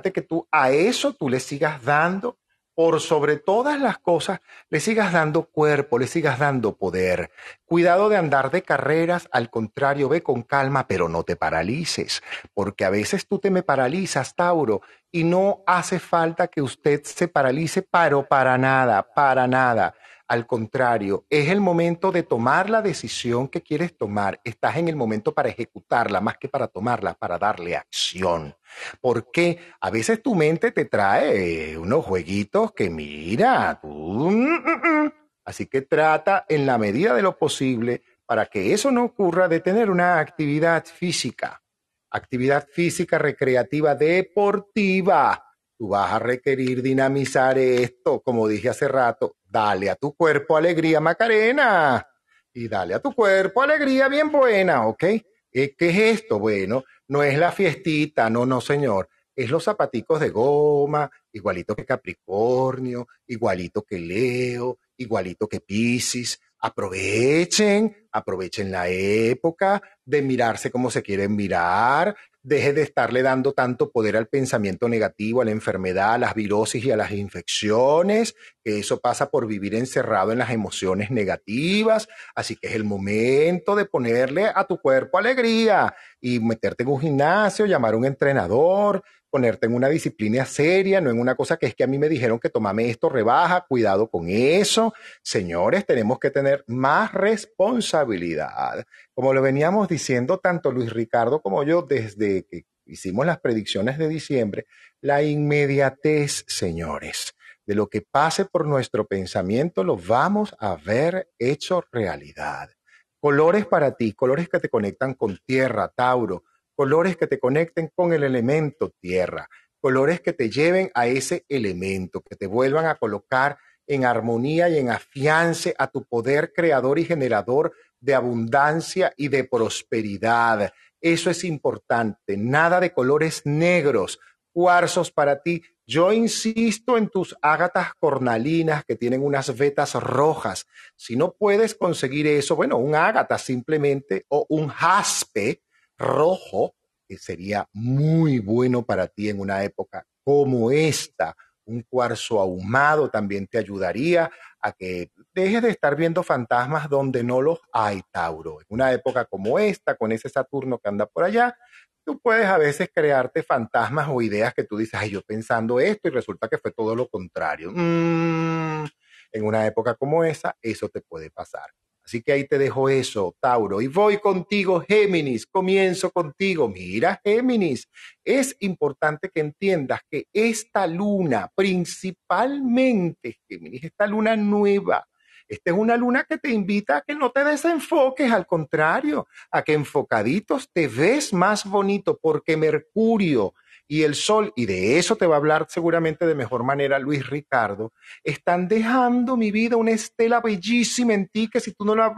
que tú a eso tú le sigas dando por sobre todas las cosas, le sigas dando cuerpo, le sigas dando poder. Cuidado de andar de carreras, al contrario, ve con calma, pero no te paralices, porque a veces tú te me paralizas, Tauro, y no hace falta que usted se paralice, pero para nada, para nada. Al contrario, es el momento de tomar la decisión que quieres tomar. Estás en el momento para ejecutarla, más que para tomarla, para darle acción. Porque a veces tu mente te trae unos jueguitos que mira. Mm, mm, mm. Así que trata en la medida de lo posible para que eso no ocurra de tener una actividad física, actividad física recreativa deportiva Tú vas a requerir dinamizar esto, como dije hace rato. Dale a tu cuerpo alegría, Macarena. Y dale a tu cuerpo alegría bien buena, ¿ok? ¿Qué es esto? Bueno, no es la fiestita, no, no, señor. Es los zapaticos de goma, igualito que Capricornio, igualito que Leo, igualito que Piscis. Aprovechen, aprovechen la época de mirarse como se quieren mirar, deje de estarle dando tanto poder al pensamiento negativo, a la enfermedad, a las virosis y a las infecciones, que eso pasa por vivir encerrado en las emociones negativas. Así que es el momento de ponerle a tu cuerpo alegría y meterte en un gimnasio, llamar a un entrenador, ponerte en una disciplina seria, no en una cosa que es que a mí me dijeron que tomame esto, rebaja, cuidado con eso. Señores, tenemos que tener más responsabilidad. Como lo veníamos diciendo tanto Luis Ricardo como yo desde que hicimos las predicciones de diciembre, la inmediatez, señores, de lo que pase por nuestro pensamiento lo vamos a ver hecho realidad. Colores para ti, colores que te conectan con tierra, Tauro, colores que te conecten con el elemento tierra, colores que te lleven a ese elemento, que te vuelvan a colocar en armonía y en afiance a tu poder creador y generador de abundancia y de prosperidad. Eso es importante. Nada de colores negros, cuarzos para ti. Yo insisto en tus ágatas cornalinas que tienen unas vetas rojas. Si no puedes conseguir eso, bueno, un ágata simplemente o un jaspe rojo, que sería muy bueno para ti en una época como esta. Un cuarzo ahumado también te ayudaría a que dejes de estar viendo fantasmas donde no los hay, Tauro. En una época como esta, con ese Saturno que anda por allá, tú puedes a veces crearte fantasmas o ideas que tú dices, ay, yo pensando esto y resulta que fue todo lo contrario. Mm, en una época como esa, eso te puede pasar. Así que ahí te dejo eso, Tauro. Y voy contigo, Géminis. Comienzo contigo. Mira, Géminis, es importante que entiendas que esta luna, principalmente, Géminis, esta luna nueva, esta es una luna que te invita a que no te desenfoques, al contrario, a que enfocaditos te ves más bonito porque Mercurio y el sol, y de eso te va a hablar seguramente de mejor manera Luis Ricardo, están dejando mi vida una estela bellísima en ti que si tú no la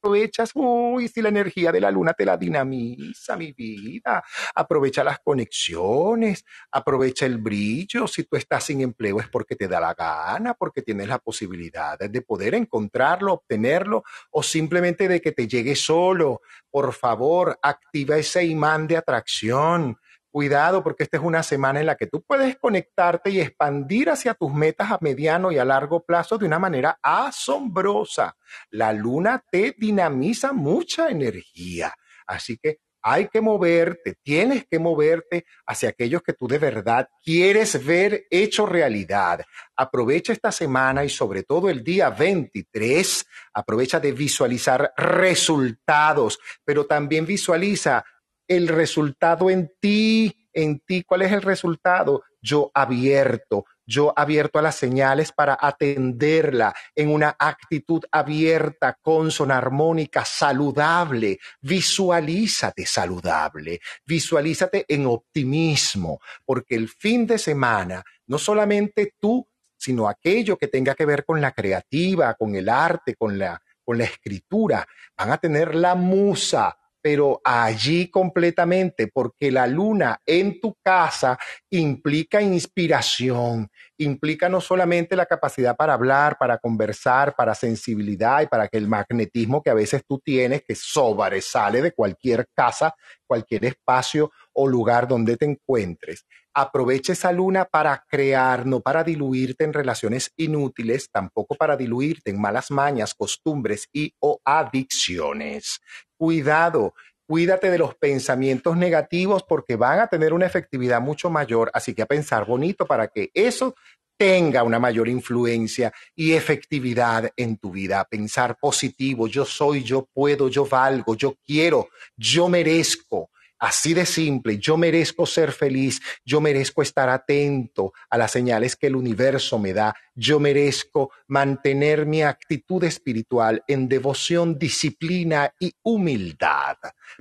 aprovechas, uy, si la energía de la luna te la dinamiza, mi vida, aprovecha las conexiones, aprovecha el brillo, si tú estás sin empleo es porque te da la gana, porque tienes la posibilidad de poder encontrarlo, obtenerlo, o simplemente de que te llegue solo. Por favor, activa ese imán de atracción Cuidado porque esta es una semana en la que tú puedes conectarte y expandir hacia tus metas a mediano y a largo plazo de una manera asombrosa. La luna te dinamiza mucha energía. Así que hay que moverte, tienes que moverte hacia aquellos que tú de verdad quieres ver hecho realidad. Aprovecha esta semana y sobre todo el día 23, aprovecha de visualizar resultados, pero también visualiza el resultado en ti, en ti, ¿cuál es el resultado? Yo abierto, yo abierto a las señales para atenderla en una actitud abierta, consona, armónica, saludable. Visualízate saludable, visualízate en optimismo, porque el fin de semana, no solamente tú, sino aquello que tenga que ver con la creativa, con el arte, con la, con la escritura, van a tener la musa pero allí completamente, porque la luna en tu casa implica inspiración, implica no solamente la capacidad para hablar, para conversar, para sensibilidad y para que el magnetismo que a veces tú tienes, que sobresale de cualquier casa, cualquier espacio o lugar donde te encuentres. Aprovecha esa luna para crear, no para diluirte en relaciones inútiles, tampoco para diluirte en malas mañas, costumbres y o adicciones. Cuidado, cuídate de los pensamientos negativos porque van a tener una efectividad mucho mayor, así que a pensar bonito para que eso tenga una mayor influencia y efectividad en tu vida. Pensar positivo, yo soy, yo puedo, yo valgo, yo quiero, yo merezco. Así de simple, yo merezco ser feliz, yo merezco estar atento a las señales que el universo me da, yo merezco mantener mi actitud espiritual en devoción, disciplina y humildad,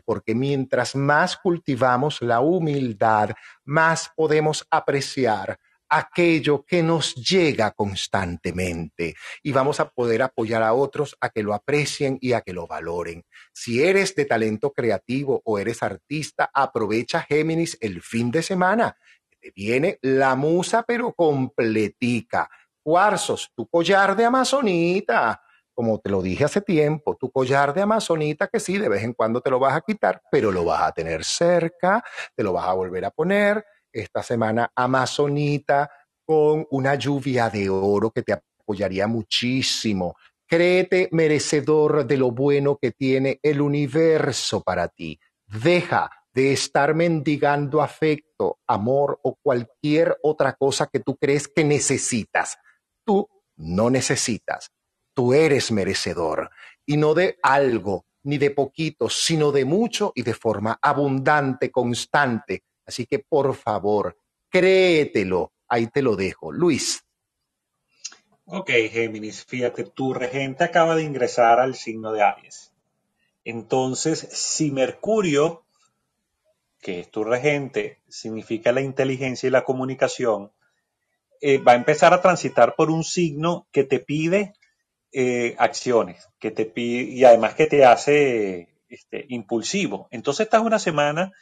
porque mientras más cultivamos la humildad, más podemos apreciar aquello que nos llega constantemente y vamos a poder apoyar a otros a que lo aprecien y a que lo valoren. Si eres de talento creativo o eres artista, aprovecha Géminis el fin de semana. Te viene la musa pero completica. Cuarzos, tu collar de amazonita. Como te lo dije hace tiempo, tu collar de amazonita que sí, de vez en cuando te lo vas a quitar, pero lo vas a tener cerca, te lo vas a volver a poner esta semana amazonita con una lluvia de oro que te apoyaría muchísimo. Créete merecedor de lo bueno que tiene el universo para ti. Deja de estar mendigando afecto, amor o cualquier otra cosa que tú crees que necesitas. Tú no necesitas. Tú eres merecedor y no de algo ni de poquito, sino de mucho y de forma abundante, constante, Así que por favor, créetelo. Ahí te lo dejo. Luis. Ok, Géminis, fíjate, tu regente acaba de ingresar al signo de Aries. Entonces, si Mercurio, que es tu regente, significa la inteligencia y la comunicación, eh, va a empezar a transitar por un signo que te pide eh, acciones, que te pide, y además que te hace este, impulsivo. Entonces, esta es una semana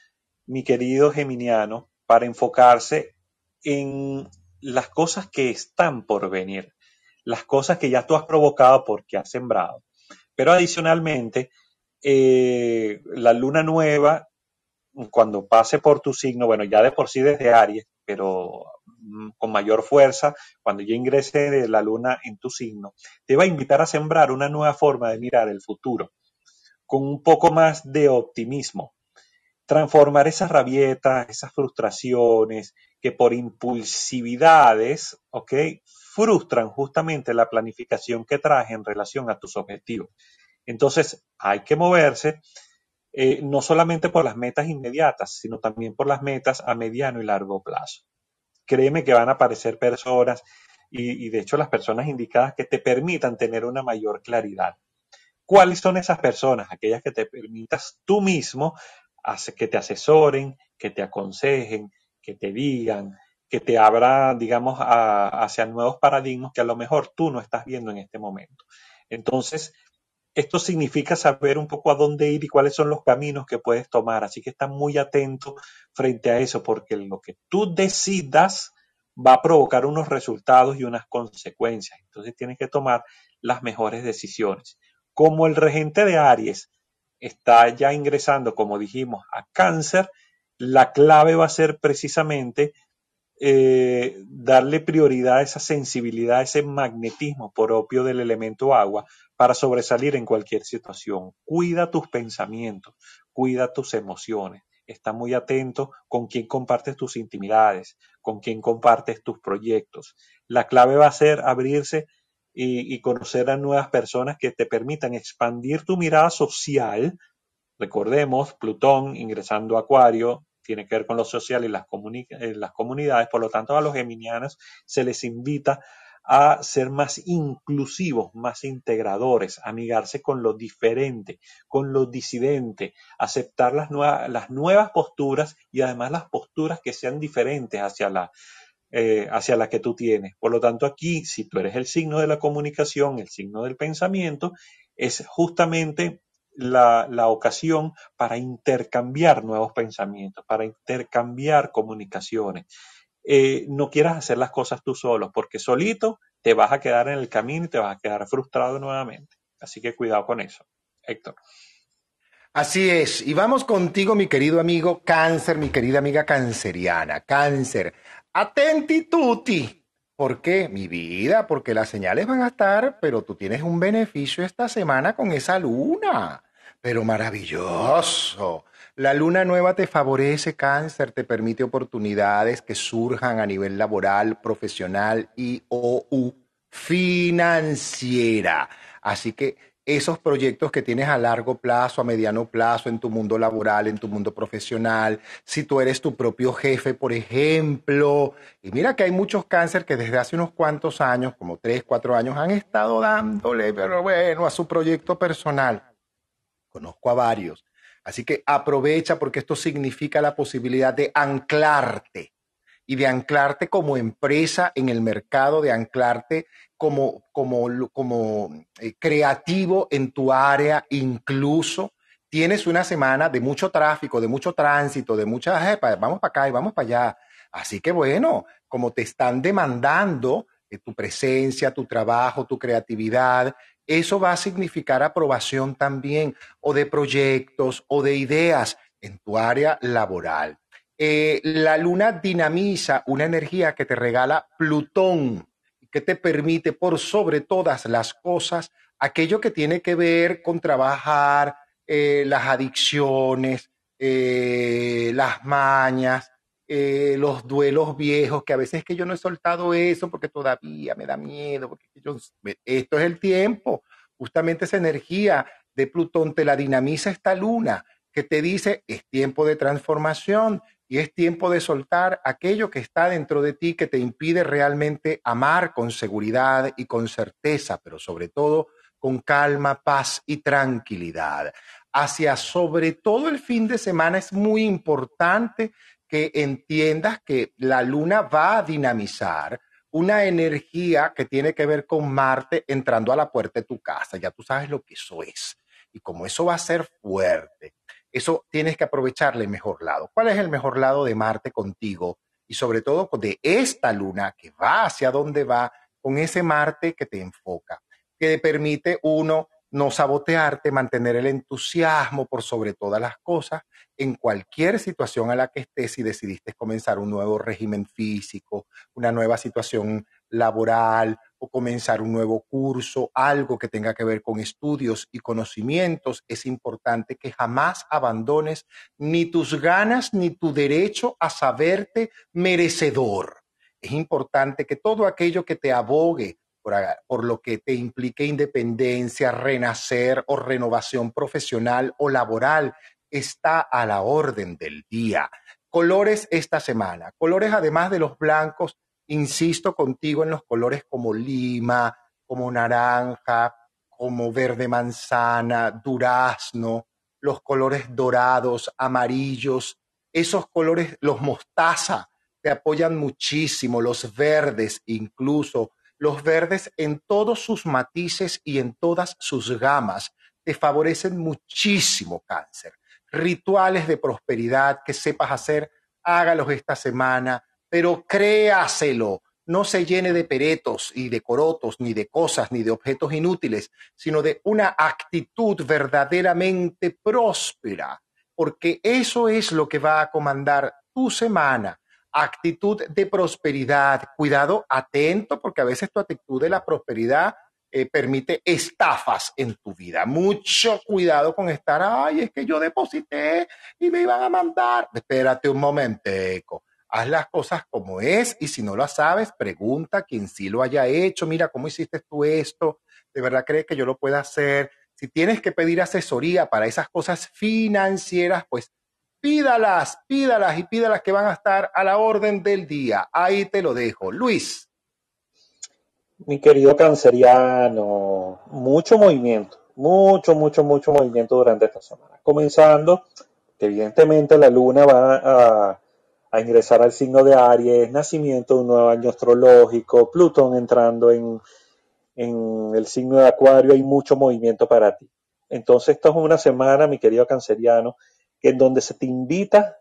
mi querido Geminiano, para enfocarse en las cosas que están por venir, las cosas que ya tú has provocado porque has sembrado. Pero adicionalmente, eh, la luna nueva, cuando pase por tu signo, bueno, ya de por sí desde Aries, pero mm, con mayor fuerza, cuando ya ingrese la luna en tu signo, te va a invitar a sembrar una nueva forma de mirar el futuro, con un poco más de optimismo, transformar esas rabietas, esas frustraciones que por impulsividades, ¿ok? Frustran justamente la planificación que traje en relación a tus objetivos. Entonces, hay que moverse eh, no solamente por las metas inmediatas, sino también por las metas a mediano y largo plazo. Créeme que van a aparecer personas y, y de hecho las personas indicadas que te permitan tener una mayor claridad. ¿Cuáles son esas personas? Aquellas que te permitas tú mismo que te asesoren, que te aconsejen, que te digan, que te abran, digamos, hacia nuevos paradigmas que a lo mejor tú no estás viendo en este momento. Entonces, esto significa saber un poco a dónde ir y cuáles son los caminos que puedes tomar. Así que está muy atento frente a eso, porque lo que tú decidas va a provocar unos resultados y unas consecuencias. Entonces tienes que tomar las mejores decisiones. Como el regente de Aries está ya ingresando, como dijimos, a cáncer, la clave va a ser precisamente eh, darle prioridad a esa sensibilidad, a ese magnetismo propio del elemento agua para sobresalir en cualquier situación. Cuida tus pensamientos, cuida tus emociones. Está muy atento con quién compartes tus intimidades, con quién compartes tus proyectos. La clave va a ser abrirse y, conocer a nuevas personas que te permitan expandir tu mirada social. Recordemos, Plutón ingresando a Acuario tiene que ver con lo social y las, eh, las comunidades, por lo tanto a los geminianos se les invita a ser más inclusivos, más integradores, amigarse con lo diferente, con lo disidente, aceptar las, las nuevas posturas y además las posturas que sean diferentes hacia la, eh, hacia la que tú tienes. Por lo tanto, aquí, si tú eres el signo de la comunicación, el signo del pensamiento, es justamente la, ocasión para intercambiar nuevos pensamientos, para intercambiar comunicaciones. Eh, no quieras hacer las cosas tú solo, porque solito te vas a quedar en el camino y te vas a quedar frustrado nuevamente. Así que cuidado con eso. Héctor. Así es, y vamos contigo, mi querido amigo cáncer, mi querida amiga canceriana, cáncer. Atenti tutti. ¿Por qué? Mi vida, porque las señales van a estar, pero tú tienes un beneficio esta semana con esa luna. Pero maravilloso. La luna nueva te favorece cáncer, te permite oportunidades que surjan a nivel laboral, profesional y o financiera. Así que esos proyectos que tienes a largo plazo, a mediano plazo, en tu mundo laboral, en tu mundo profesional, si tú eres tu propio jefe, por ejemplo. Y mira que hay muchos cáncer que desde hace unos cuantos años, como tres, cuatro años, han estado dándole, pero bueno, a su proyecto personal. Conozco a varios. Así que aprovecha porque esto significa la posibilidad de anclarte y de anclarte como empresa en el mercado, de anclarte como, como, como eh, creativo en tu área, incluso tienes una semana de mucho tráfico, de mucho tránsito, de muchas, vamos para acá y vamos para allá. Así que bueno, como te están demandando eh, tu presencia, tu trabajo, tu creatividad, eso va a significar aprobación también o de proyectos o de ideas en tu área laboral. Eh, la luna dinamiza una energía que te regala Plutón que te permite por sobre todas las cosas aquello que tiene que ver con trabajar eh, las adicciones, eh, las mañas, los duelos viejos, que a veces es que yo no he soltado eso porque todavía me da miedo, porque esto es el tiempo, justamente esa energía de Plutón te la dinamiza esta luna que te dice es tiempo de transformación, y es tiempo de soltar aquello que está dentro de ti que te impide realmente amar con seguridad y con certeza, pero sobre todo con calma, paz y tranquilidad. Hacia sobre todo el fin de semana es muy importante que entiendas que la luna va a dinamizar una energía que tiene que ver con Marte entrando a la puerta de tu casa. Ya tú sabes lo que eso es. Y como eso va a ser fuerte, eso tienes que aprovecharle mejor lado. ¿Cuál es el mejor lado de Marte contigo? Y sobre todo de esta luna que va hacia donde va con ese Marte que te enfoca, que te permite uno no sabotearte, mantener el entusiasmo por sobre todas las cosas en cualquier situación a la que estés si decidiste comenzar un nuevo régimen físico, una nueva situación laboral o comenzar un nuevo curso, algo que tenga que ver con estudios y conocimientos, es importante que jamás abandones ni tus ganas ni tu derecho a saberte merecedor. Es importante que todo aquello que te abogue por, por, lo que te implique independencia, renacer o renovación profesional o laboral está a la orden del día. Colores esta semana. Colores además de los blancos insisto contigo en los colores como lima, como naranja, como verde manzana, durazno, los colores dorados, amarillos, esos colores, los mostaza, te apoyan muchísimo, los verdes incluso, los verdes en todos sus matices y en todas sus gamas, te favorecen muchísimo cáncer. Rituales de prosperidad que sepas hacer, hágalos esta semana pero créaselo. No se llene de peretos y de corotos, ni de cosas, ni de objetos inútiles, sino de una actitud verdaderamente próspera, porque eso es lo que va a comandar tu semana. Actitud de prosperidad. Cuidado, atento, porque a veces tu actitud de la prosperidad eh, permite estafas en tu vida. Mucho cuidado con estar, ay, es que yo deposité y me iban a mandar. Espérate un momento haz las cosas como es y si no lo sabes, pregunta a quien sí lo haya hecho, mira, ¿cómo hiciste tú esto? ¿De verdad crees que yo lo pueda hacer? Si tienes que pedir asesoría para esas cosas financieras, pues pídalas, pídalas y pídalas que van a estar a la orden del día. Ahí te lo dejo. Luis. Mi querido canceriano, mucho movimiento, mucho, mucho, mucho movimiento durante esta semana. Comenzando, evidentemente la luna va a a ingresar al signo de Aries, nacimiento de un nuevo año astrológico, Plutón entrando en, el signo de Acuario, hay mucho movimiento para ti. Entonces, esto es una semana, mi querido canceriano, en donde se te invita,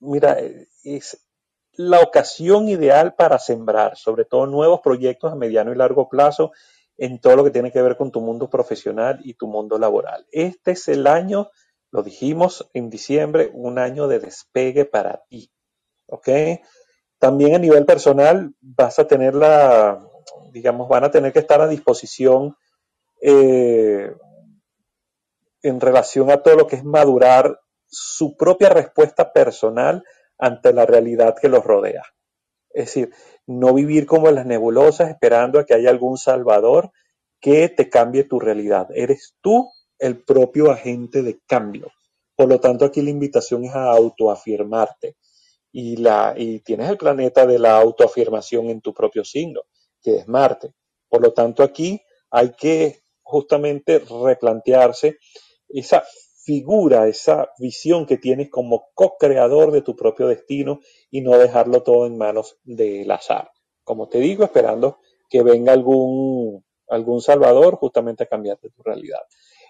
mira, es la ocasión ideal para sembrar, sobre todo nuevos proyectos a mediano y largo plazo en todo lo que tiene que ver con tu mundo profesional y tu mundo laboral. Este es el año Lo dijimos en diciembre, un año de despegue para ti. ¿Ok? También a nivel personal vas a tener la, digamos, van a tener que estar a disposición eh, en relación a todo lo que es madurar su propia respuesta personal ante la realidad que los rodea. Es decir, no vivir como las nebulosas esperando a que haya algún salvador que te cambie tu realidad. Eres tú el propio agente de cambio. Por lo tanto, aquí la invitación es a autoafirmarte. Y, la, y tienes el planeta de la autoafirmación en tu propio signo, que es Marte. Por lo tanto, aquí hay que justamente replantearse esa figura, esa visión que tienes como co-creador de tu propio destino y no dejarlo todo en manos del azar. Como te digo, esperando que venga algún, algún salvador justamente a cambiarte tu realidad.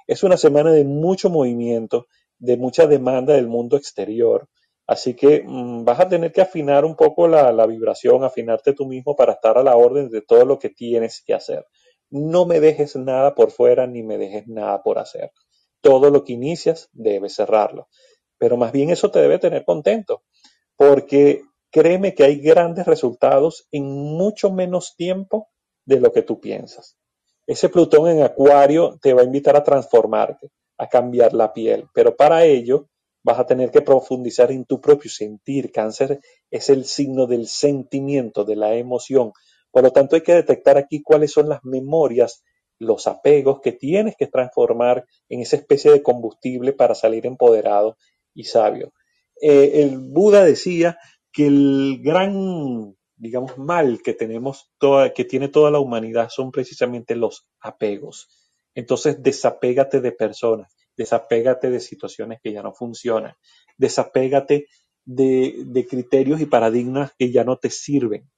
Es una semana de mucho movimiento, de mucha demanda del mundo exterior. Así que mm, vas a tener que afinar un poco la, la vibración, afinarte tú mismo para estar a la orden de todo lo que tienes que hacer. No me dejes nada por fuera ni me dejes nada por hacer. Todo lo que inicias debes cerrarlo. Pero más bien eso te debe tener contento, porque créeme que hay grandes resultados en mucho menos tiempo de lo que tú piensas. Ese Plutón en Acuario te va a invitar a transformarte, a cambiar la piel, pero para ello vas a tener que profundizar en tu propio sentir. Cáncer es el signo del sentimiento, de la emoción. Por lo tanto, hay que detectar aquí cuáles son las memorias, los apegos que tienes que transformar en esa especie de combustible para salir empoderado y sabio. Eh, el Buda decía que el gran digamos, mal que tenemos, toda, que tiene toda la humanidad son precisamente los apegos. Entonces, desapégate de personas, desapégate de situaciones que ya no funcionan, desapégate de, de criterios y paradigmas que ya no te sirven.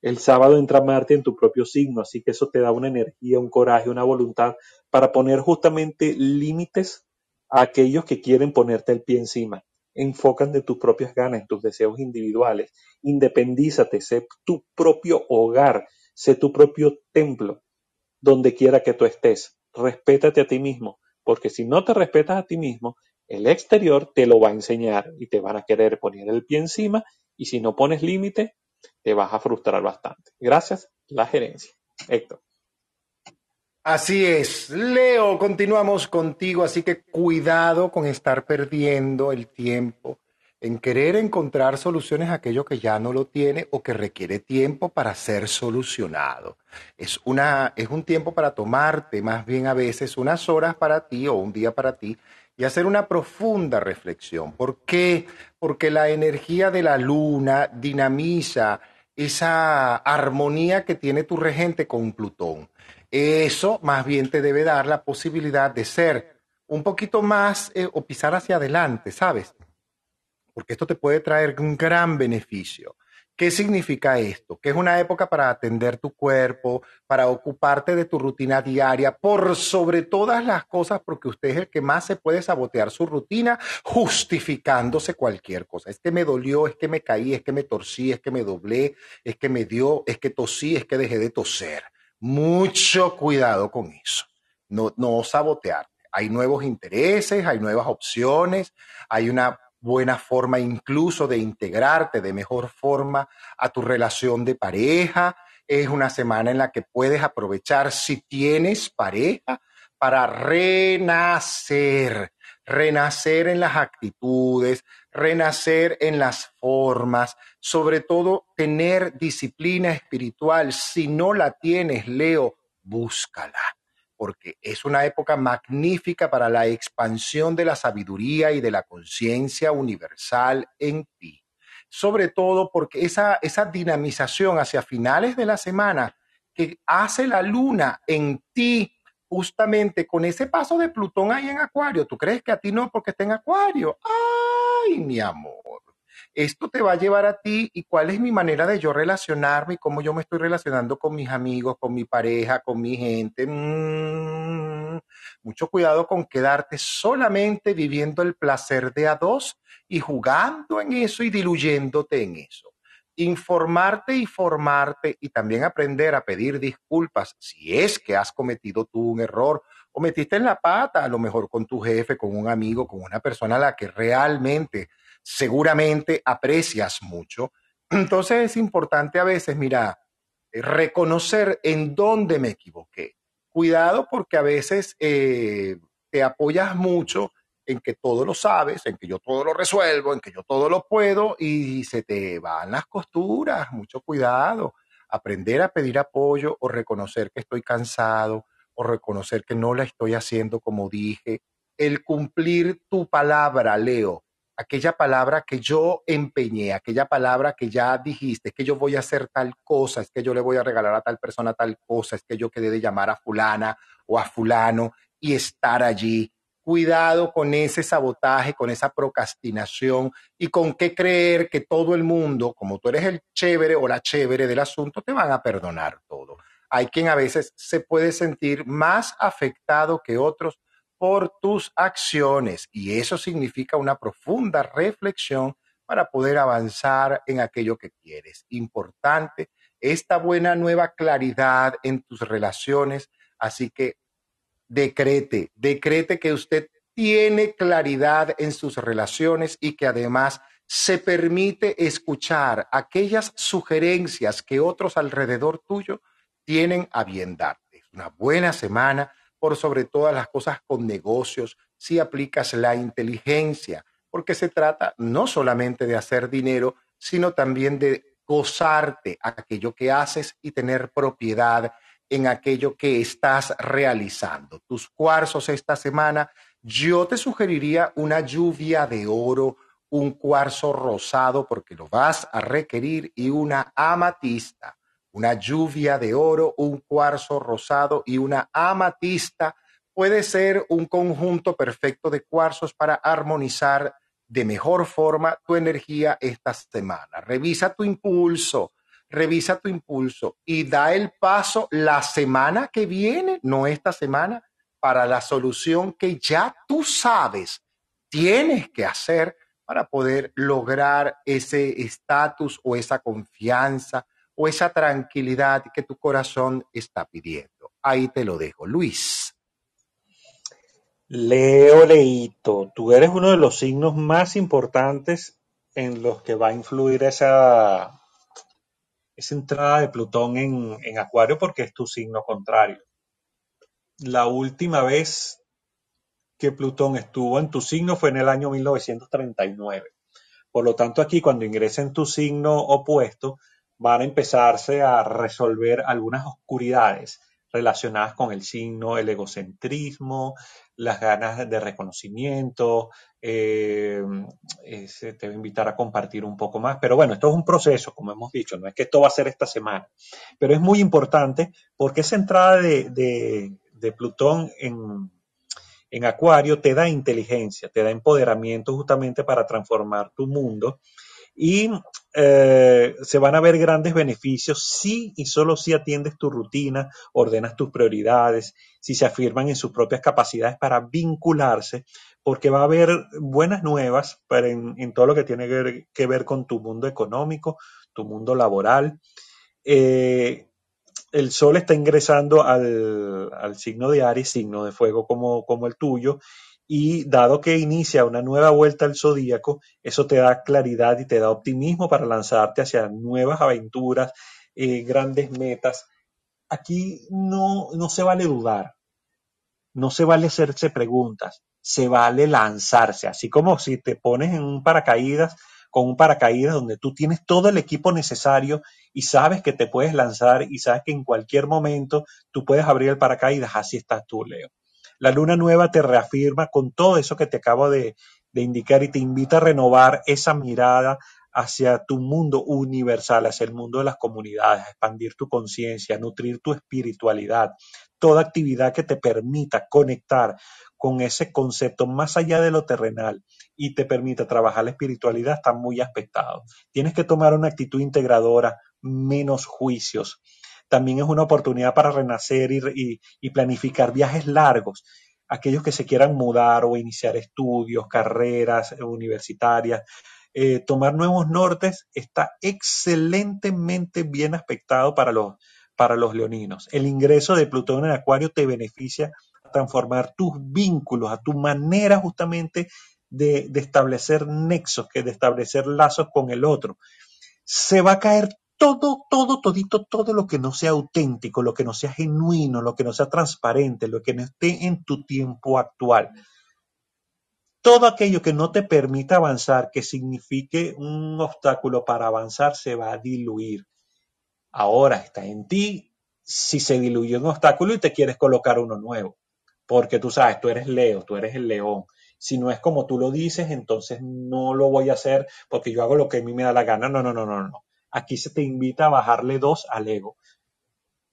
El sábado entra Marte en tu propio signo, así que eso te da una energía, un coraje, una voluntad para poner justamente límites a aquellos que quieren ponerte el pie encima enfocan de tus propias ganas, en tus deseos individuales. Independízate, sé tu propio hogar, sé tu propio templo, donde quiera que tú estés. Respétate a ti mismo, porque si no te respetas a ti mismo, el exterior te lo va a enseñar y te van a querer poner el pie encima y si no pones límite, te vas a frustrar bastante. Gracias, la gerencia. Héctor. Así es. Leo, continuamos contigo, así que cuidado con estar perdiendo el tiempo en querer encontrar soluciones a aquello que ya no lo tiene o que requiere tiempo para ser solucionado. Es, una, es un tiempo para tomarte más bien a veces unas horas para ti o un día para ti y hacer una profunda reflexión. ¿Por qué? Porque la energía de la luna dinamiza esa armonía que tiene tu regente con Plutón. Eso más bien te debe dar la posibilidad de ser un poquito más eh, o pisar hacia adelante, ¿sabes? Porque esto te puede traer un gran beneficio. ¿Qué significa esto? Que es una época para atender tu cuerpo, para ocuparte de tu rutina diaria, por sobre todas las cosas, porque usted es el que más se puede sabotear su rutina justificándose cualquier cosa. Es que me dolió, es que me caí, es que me torcí, es que me doblé, es que me dio, es que tosí, es que dejé de toser. Mucho cuidado con eso. No, no sabotearte. Hay nuevos intereses, hay nuevas opciones, hay una buena forma incluso de integrarte de mejor forma a tu relación de pareja. Es una semana en la que puedes aprovechar si tienes pareja para renacer, renacer en las actitudes, renacer en las formas, sobre todo tener disciplina espiritual. Si no la tienes, Leo, búscala, porque es una época magnífica para la expansión de la sabiduría y de la conciencia universal en ti. Sobre todo porque esa, esa dinamización hacia finales de la semana que hace la luna en ti, justamente con ese paso de Plutón ahí en Acuario, ¿tú crees que a ti no porque está en Acuario? ay, mi amor, esto te va a llevar a ti y cuál es mi manera de yo relacionarme y cómo yo me estoy relacionando con mis amigos, con mi pareja, con mi gente. Mm, mucho cuidado con quedarte solamente viviendo el placer de a dos y jugando en eso y diluyéndote en eso. Informarte y formarte y también aprender a pedir disculpas si es que has cometido tú un error o metiste en la pata, a lo mejor con tu jefe, con un amigo, con una persona a la que realmente, seguramente aprecias mucho. Entonces es importante a veces, mira, reconocer en dónde me equivoqué. Cuidado porque a veces eh, te apoyas mucho en que todo lo sabes, en que yo todo lo resuelvo, en que yo todo lo puedo y se te van las costuras. Mucho cuidado. Aprender a pedir apoyo o reconocer que estoy cansado o reconocer que no la estoy haciendo como dije. El cumplir tu palabra, Leo, aquella palabra que yo empeñé, aquella palabra que ya dijiste, es que yo voy a hacer tal cosa, es que yo le voy a regalar a tal persona tal cosa, es que yo quedé de llamar a fulana o a fulano y estar allí cuidado con ese sabotaje, con esa procrastinación y con qué creer que todo el mundo, como tú eres el chévere o la chévere del asunto, te van a perdonar todo. Hay quien a veces se puede sentir más afectado que otros por tus acciones y eso significa una profunda reflexión para poder avanzar en aquello que quieres. Importante esta buena nueva claridad en tus relaciones, así que decrete, decrete que usted tiene claridad en sus relaciones y que además se permite escuchar aquellas sugerencias que otros alrededor tuyo tienen a bien darte. Una buena semana por sobre todas las cosas con negocios, si aplicas la inteligencia, porque se trata no solamente de hacer dinero, sino también de gozarte aquello que haces y tener propiedad en aquello que estás realizando. Tus cuarzos esta semana, yo te sugeriría una lluvia de oro, un cuarzo rosado porque lo vas a requerir y una amatista. Una lluvia de oro, un cuarzo rosado y una amatista puede ser un conjunto perfecto de cuarzos para armonizar de mejor forma tu energía esta semana. Revisa tu impulso, revisa tu impulso y da el paso la semana que viene, no esta semana, para la solución que ya tú sabes tienes que hacer para poder lograr ese estatus o esa confianza o esa tranquilidad que tu corazón está pidiendo. Ahí te lo dejo, Luis. Leo Leito, tú eres uno de los signos más importantes en los que va a influir esa esa entrada de Plutón en, Acuario porque es tu signo contrario. La última vez que Plutón estuvo en tu signo fue en el año 1939. Por lo tanto, aquí cuando ingresa en tu signo opuesto, van a empezarse a resolver algunas oscuridades relacionadas con el signo, el egocentrismo, las ganas de reconocimiento, eh, te voy a invitar a compartir un poco más. Pero bueno, esto es un proceso, como hemos dicho, no es que esto va a ser esta semana, pero es muy importante porque esa entrada de, Plutón en, en Acuario te da inteligencia, te da empoderamiento justamente para transformar tu mundo y eh, se van a ver grandes beneficios si y solo si atiendes tu rutina, ordenas tus prioridades, si se afirman en sus propias capacidades para vincularse, porque va a haber buenas nuevas para en, todo lo que tiene que ver, con tu mundo económico, tu mundo laboral. Eh, el Sol está ingresando al, signo de Aries, signo de fuego como, como el tuyo, y dado que inicia una nueva vuelta al zodíaco, eso te da claridad y te da optimismo para lanzarte hacia nuevas aventuras, eh, grandes metas. Aquí no, no se vale dudar, no se vale hacerse preguntas, se vale lanzarse, así como si te pones en un paracaídas, con un paracaídas donde tú tienes todo el equipo necesario y sabes que te puedes lanzar y sabes que en cualquier momento tú puedes abrir el paracaídas, así estás tú, Leo. La luna nueva te reafirma con todo eso que te acabo de, indicar y te invita a renovar esa mirada hacia tu mundo universal, hacia el mundo de las comunidades, expandir tu conciencia, nutrir tu espiritualidad, toda actividad que te permita conectar con ese concepto más allá de lo terrenal y te permita trabajar la espiritualidad está muy aspectado. Tienes que tomar una actitud integradora, menos juicios, también es una oportunidad para renacer y, planificar viajes largos. Aquellos que se quieran mudar o iniciar estudios, carreras universitarias, eh, tomar nuevos nortes está excelentemente bien aspectado para los, para los leoninos. El ingreso de Plutón en Acuario te beneficia transformar tus vínculos, a tu manera justamente de, de establecer nexos, que de establecer lazos con el otro. Se va a caer todo, todo, todito, todo lo que no sea auténtico, lo que no sea genuino, lo que no sea transparente, lo que no esté en tu tiempo actual. Todo aquello que no te permita avanzar, que signifique un obstáculo para avanzar, se va a diluir. Ahora está en ti si se diluye un obstáculo y te quieres colocar uno nuevo. Porque tú sabes, tú eres Leo, tú eres el león. Si no es como tú lo dices, entonces no lo voy a hacer porque yo hago lo que a mí me da la gana. No, no, no, no, no. Aquí se te invita a bajarle dos al ego.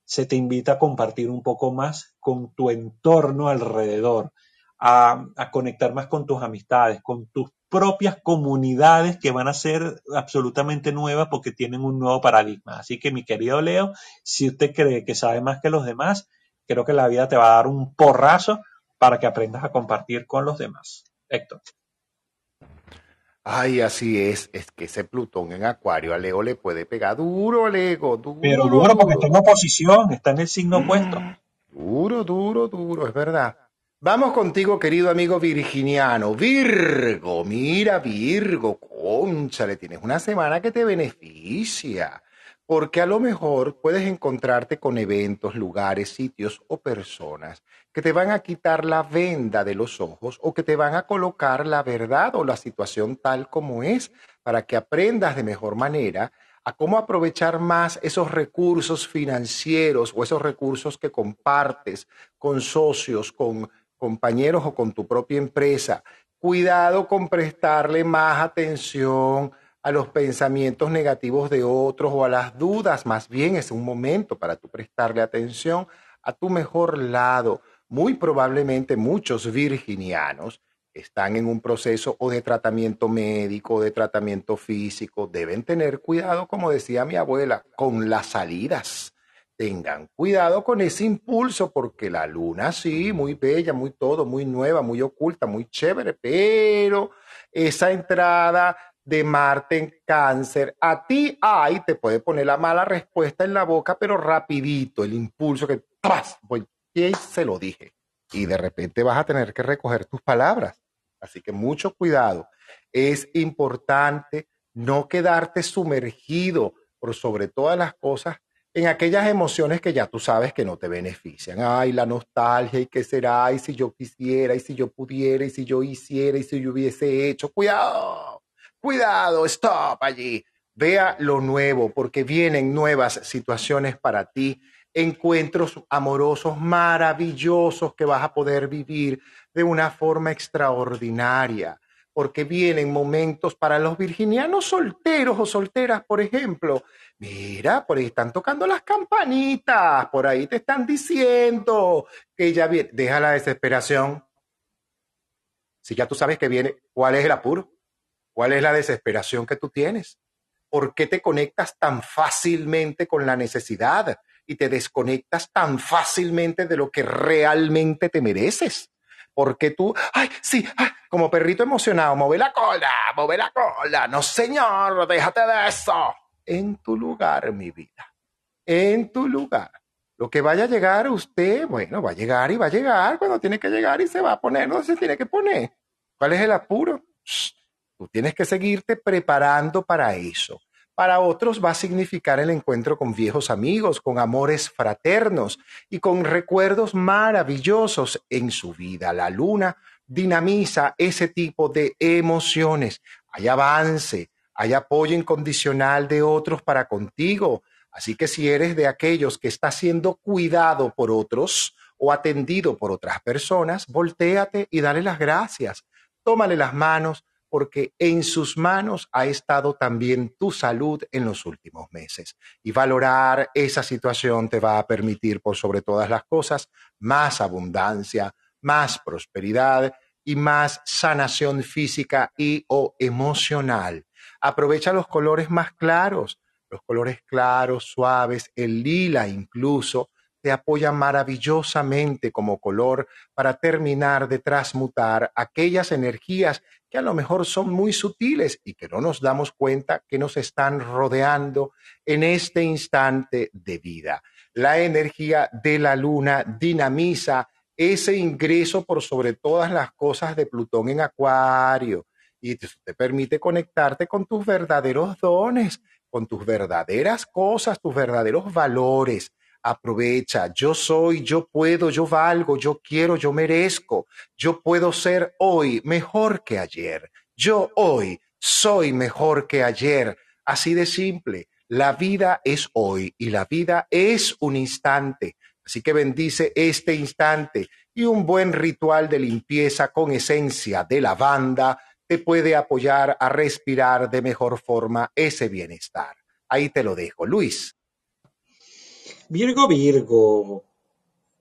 Se te invita a compartir un poco más con tu entorno alrededor, a, conectar más con tus amistades, con tus propias comunidades que van a ser absolutamente nuevas porque tienen un nuevo paradigma. Así que mi querido Leo, si usted cree que sabe más que los demás, creo que la vida te va a dar un porrazo para que aprendas a compartir con los demás. Héctor. Ay, así es, es que ese Plutón en Acuario a Leo le puede pegar duro, Leo, duro. Pero duro porque está en oposición, está en el signo opuesto. Duro, duro, duro, es verdad. Vamos contigo, querido amigo virginiano. Virgo, mira, Virgo, concha, le tienes una semana que te beneficia porque a lo mejor puedes encontrarte con eventos, lugares, sitios o personas que te van a quitar la venda de los ojos o que te van a colocar la verdad o la situación tal como es para que aprendas de mejor manera a cómo aprovechar más esos recursos financieros o esos recursos que compartes con socios, con compañeros o con tu propia empresa. Cuidado con prestarle más atención a los pensamientos negativos de otros o a las dudas, más bien es un momento para tú prestarle atención a tu mejor lado. Muy probablemente muchos virginianos están en un proceso o de tratamiento médico, o de tratamiento físico, deben tener cuidado, como decía mi abuela, con las salidas. Tengan cuidado con ese impulso, porque la luna sí, muy bella, muy todo, muy nueva, muy oculta, muy chévere, pero esa entrada de Marte en cáncer, a ti, ay, te puede poner la mala respuesta en la boca, pero rapidito, el impulso que, ¡tras! y se lo dije. Y de repente vas a tener que recoger tus palabras. Así que mucho cuidado. Es importante no quedarte sumergido por sobre todas las cosas en aquellas emociones que ya tú sabes que no te benefician. Ay, la nostalgia, y qué será, y si yo quisiera, y si yo pudiera, y si yo hiciera, y si yo hubiese hecho. Cuidado Cuidado, stop allí. Vea lo nuevo porque vienen nuevas situaciones para ti, encuentros amorosos maravillosos que vas a poder vivir de una forma extraordinaria, porque vienen momentos para los virginianos solteros o solteras, por ejemplo. Mira, por ahí están tocando las campanitas, por ahí te están diciendo que ya viene. Deja la desesperación. Si ya tú sabes que viene, ¿cuál es el apuro? ¿Cuál es la desesperación que tú tienes? ¿Por qué te conectas tan fácilmente con la necesidad y te desconectas tan fácilmente de lo que realmente te mereces? ¿Por qué tú, ay, sí, como perrito emocionado, mueve la cola, mueve la cola. No, señor, déjate de eso. En tu lugar, mi vida. En tu lugar. Lo que vaya a llegar usted, bueno, va a llegar y va a llegar cuando tiene que llegar y se va a poner donde se tiene que poner. ¿Cuál es el apuro? Tú tienes que seguirte preparando para eso. Para otros va a significar el encuentro con viejos amigos, con amores fraternos y con recuerdos maravillosos en su vida. La luna dinamiza ese tipo de emociones. Hay avance, hay apoyo incondicional de otros para contigo. Así que si eres de aquellos que está siendo cuidado por otros o atendido por otras personas, volteate y dale las gracias. Tómale las manos, porque en sus manos ha estado también tu salud en los últimos meses. Y valorar esa situación te va a permitir, por sobre todas las cosas, más abundancia, más prosperidad y más sanación física y o emocional. Aprovecha los colores más claros, los colores claros, suaves, el lila incluso, te apoya maravillosamente como color para terminar de transmutar aquellas energías a lo mejor son muy sutiles y que no nos damos cuenta que nos están rodeando en este instante de vida. La energía de la luna dinamiza ese ingreso por sobre todas las cosas de Plutón en Acuario. Y te permite conectarte con tus verdaderos dones, con tus verdaderas cosas, tus verdaderos valores. Aprovecha, yo soy, yo puedo, yo valgo, yo quiero, yo merezco, yo puedo ser hoy mejor que ayer. Yo hoy soy mejor que ayer. Así de simple. La vida es hoy y la vida es un instante. Así que bendice este instante y un buen ritual de limpieza con esencia de lavanda te puede apoyar a respirar de mejor forma ese bienestar. Ahí te lo dejo, Luis. Virgo, Virgo.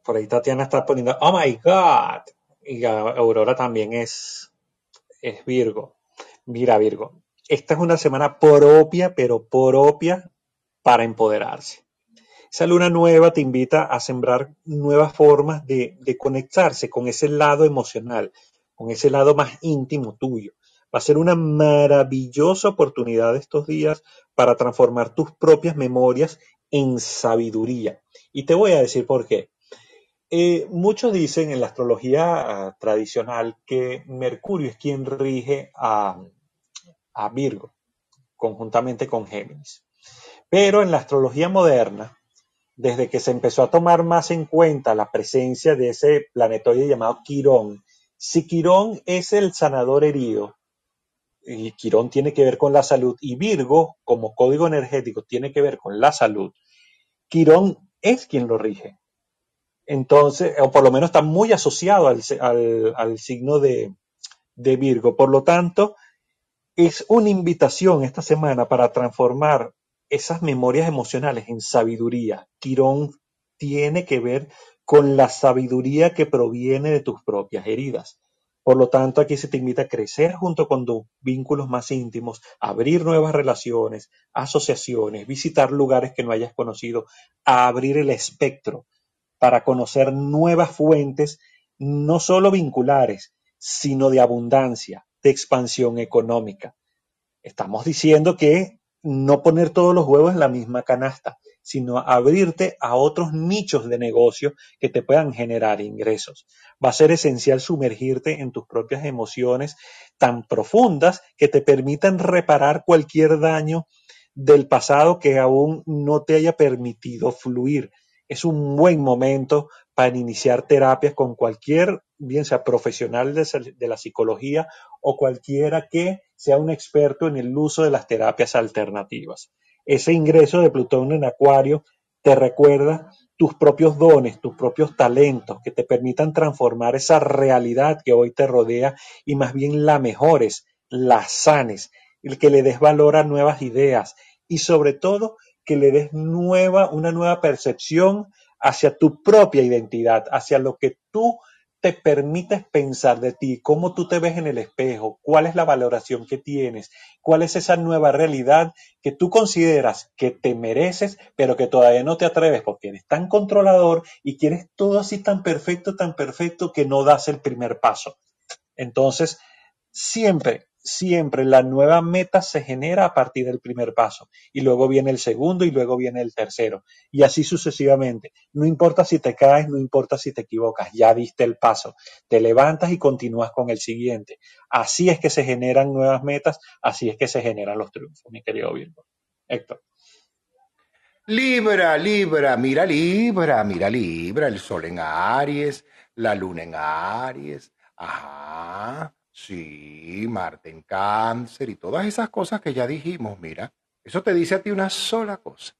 Por ahí Tatiana está poniendo, oh my God. Y Aurora también es, es Virgo. Mira, Virgo, esta es una semana propia, pero propia para empoderarse. Esa luna nueva te invita a sembrar nuevas formas de, conectarse con ese lado emocional, con ese lado más íntimo tuyo. Va a ser una maravillosa oportunidad estos días para transformar tus propias memorias en sabiduría. Y te voy a decir por qué. Eh, muchos dicen en la astrología ah, tradicional que Mercurio es quien rige a, a Virgo, conjuntamente con Géminis. Pero en la astrología moderna, desde que se empezó a tomar más en cuenta la presencia de ese planetoide llamado Quirón, si Quirón es el sanador herido, y Quirón tiene que ver con la salud, y Virgo, como código energético, tiene que ver con la salud, Quirón es quien lo rige. Entonces, o por lo menos está muy asociado al, signo de, de Virgo. Por lo tanto, es una invitación esta semana para transformar esas memorias emocionales en sabiduría. Quirón tiene que ver con la sabiduría que proviene de tus propias heridas. Por lo tanto, aquí se te invita a crecer junto con tus vínculos más íntimos, abrir nuevas relaciones, asociaciones, visitar lugares que no hayas conocido, a abrir el espectro para conocer nuevas fuentes, no solo vinculares, sino de abundancia, de expansión económica. Estamos diciendo que no poner todos los huevos en la misma canasta, sino abrirte a otros nichos de negocio que te puedan generar ingresos. Va a ser esencial sumergirte en tus propias emociones tan profundas que te permitan reparar cualquier daño del pasado que aún no te haya permitido fluir. Es un buen momento para iniciar terapias con cualquier, bien sea profesional de, la psicología o cualquiera que sea un experto en el uso de las terapias alternativas. Ese ingreso de Plutón en Acuario te recuerda tus propios dones, tus propios talentos que te permitan transformar esa realidad que hoy te rodea y más bien la mejores, la sanes, el que le des valor a nuevas ideas y sobre todo que le des nueva, una nueva percepción hacia tu propia identidad, hacia lo que tú te permites pensar de ti, cómo tú te ves en el espejo, cuál es la valoración que tienes, cuál es esa nueva realidad que tú consideras que te mereces, pero que todavía no te atreves porque eres tan controlador y quieres todo así tan perfecto, tan perfecto que no das el primer paso. Entonces, siempre siempre la nueva meta se genera a partir del primer paso y luego viene el segundo y luego viene el tercero y así sucesivamente. No importa si te caes, no importa si te equivocas, ya diste el paso, te levantas y continúas con el siguiente. Así es que se generan nuevas metas, así es que se generan los triunfos, mi querido Virgo. Héctor. Libra, Libra, mira Libra, mira Libra, el sol en Aries, la luna en Aries. Ajá Sí, Marte en cáncer y todas esas cosas que ya dijimos, mira, eso te dice a ti una sola cosa.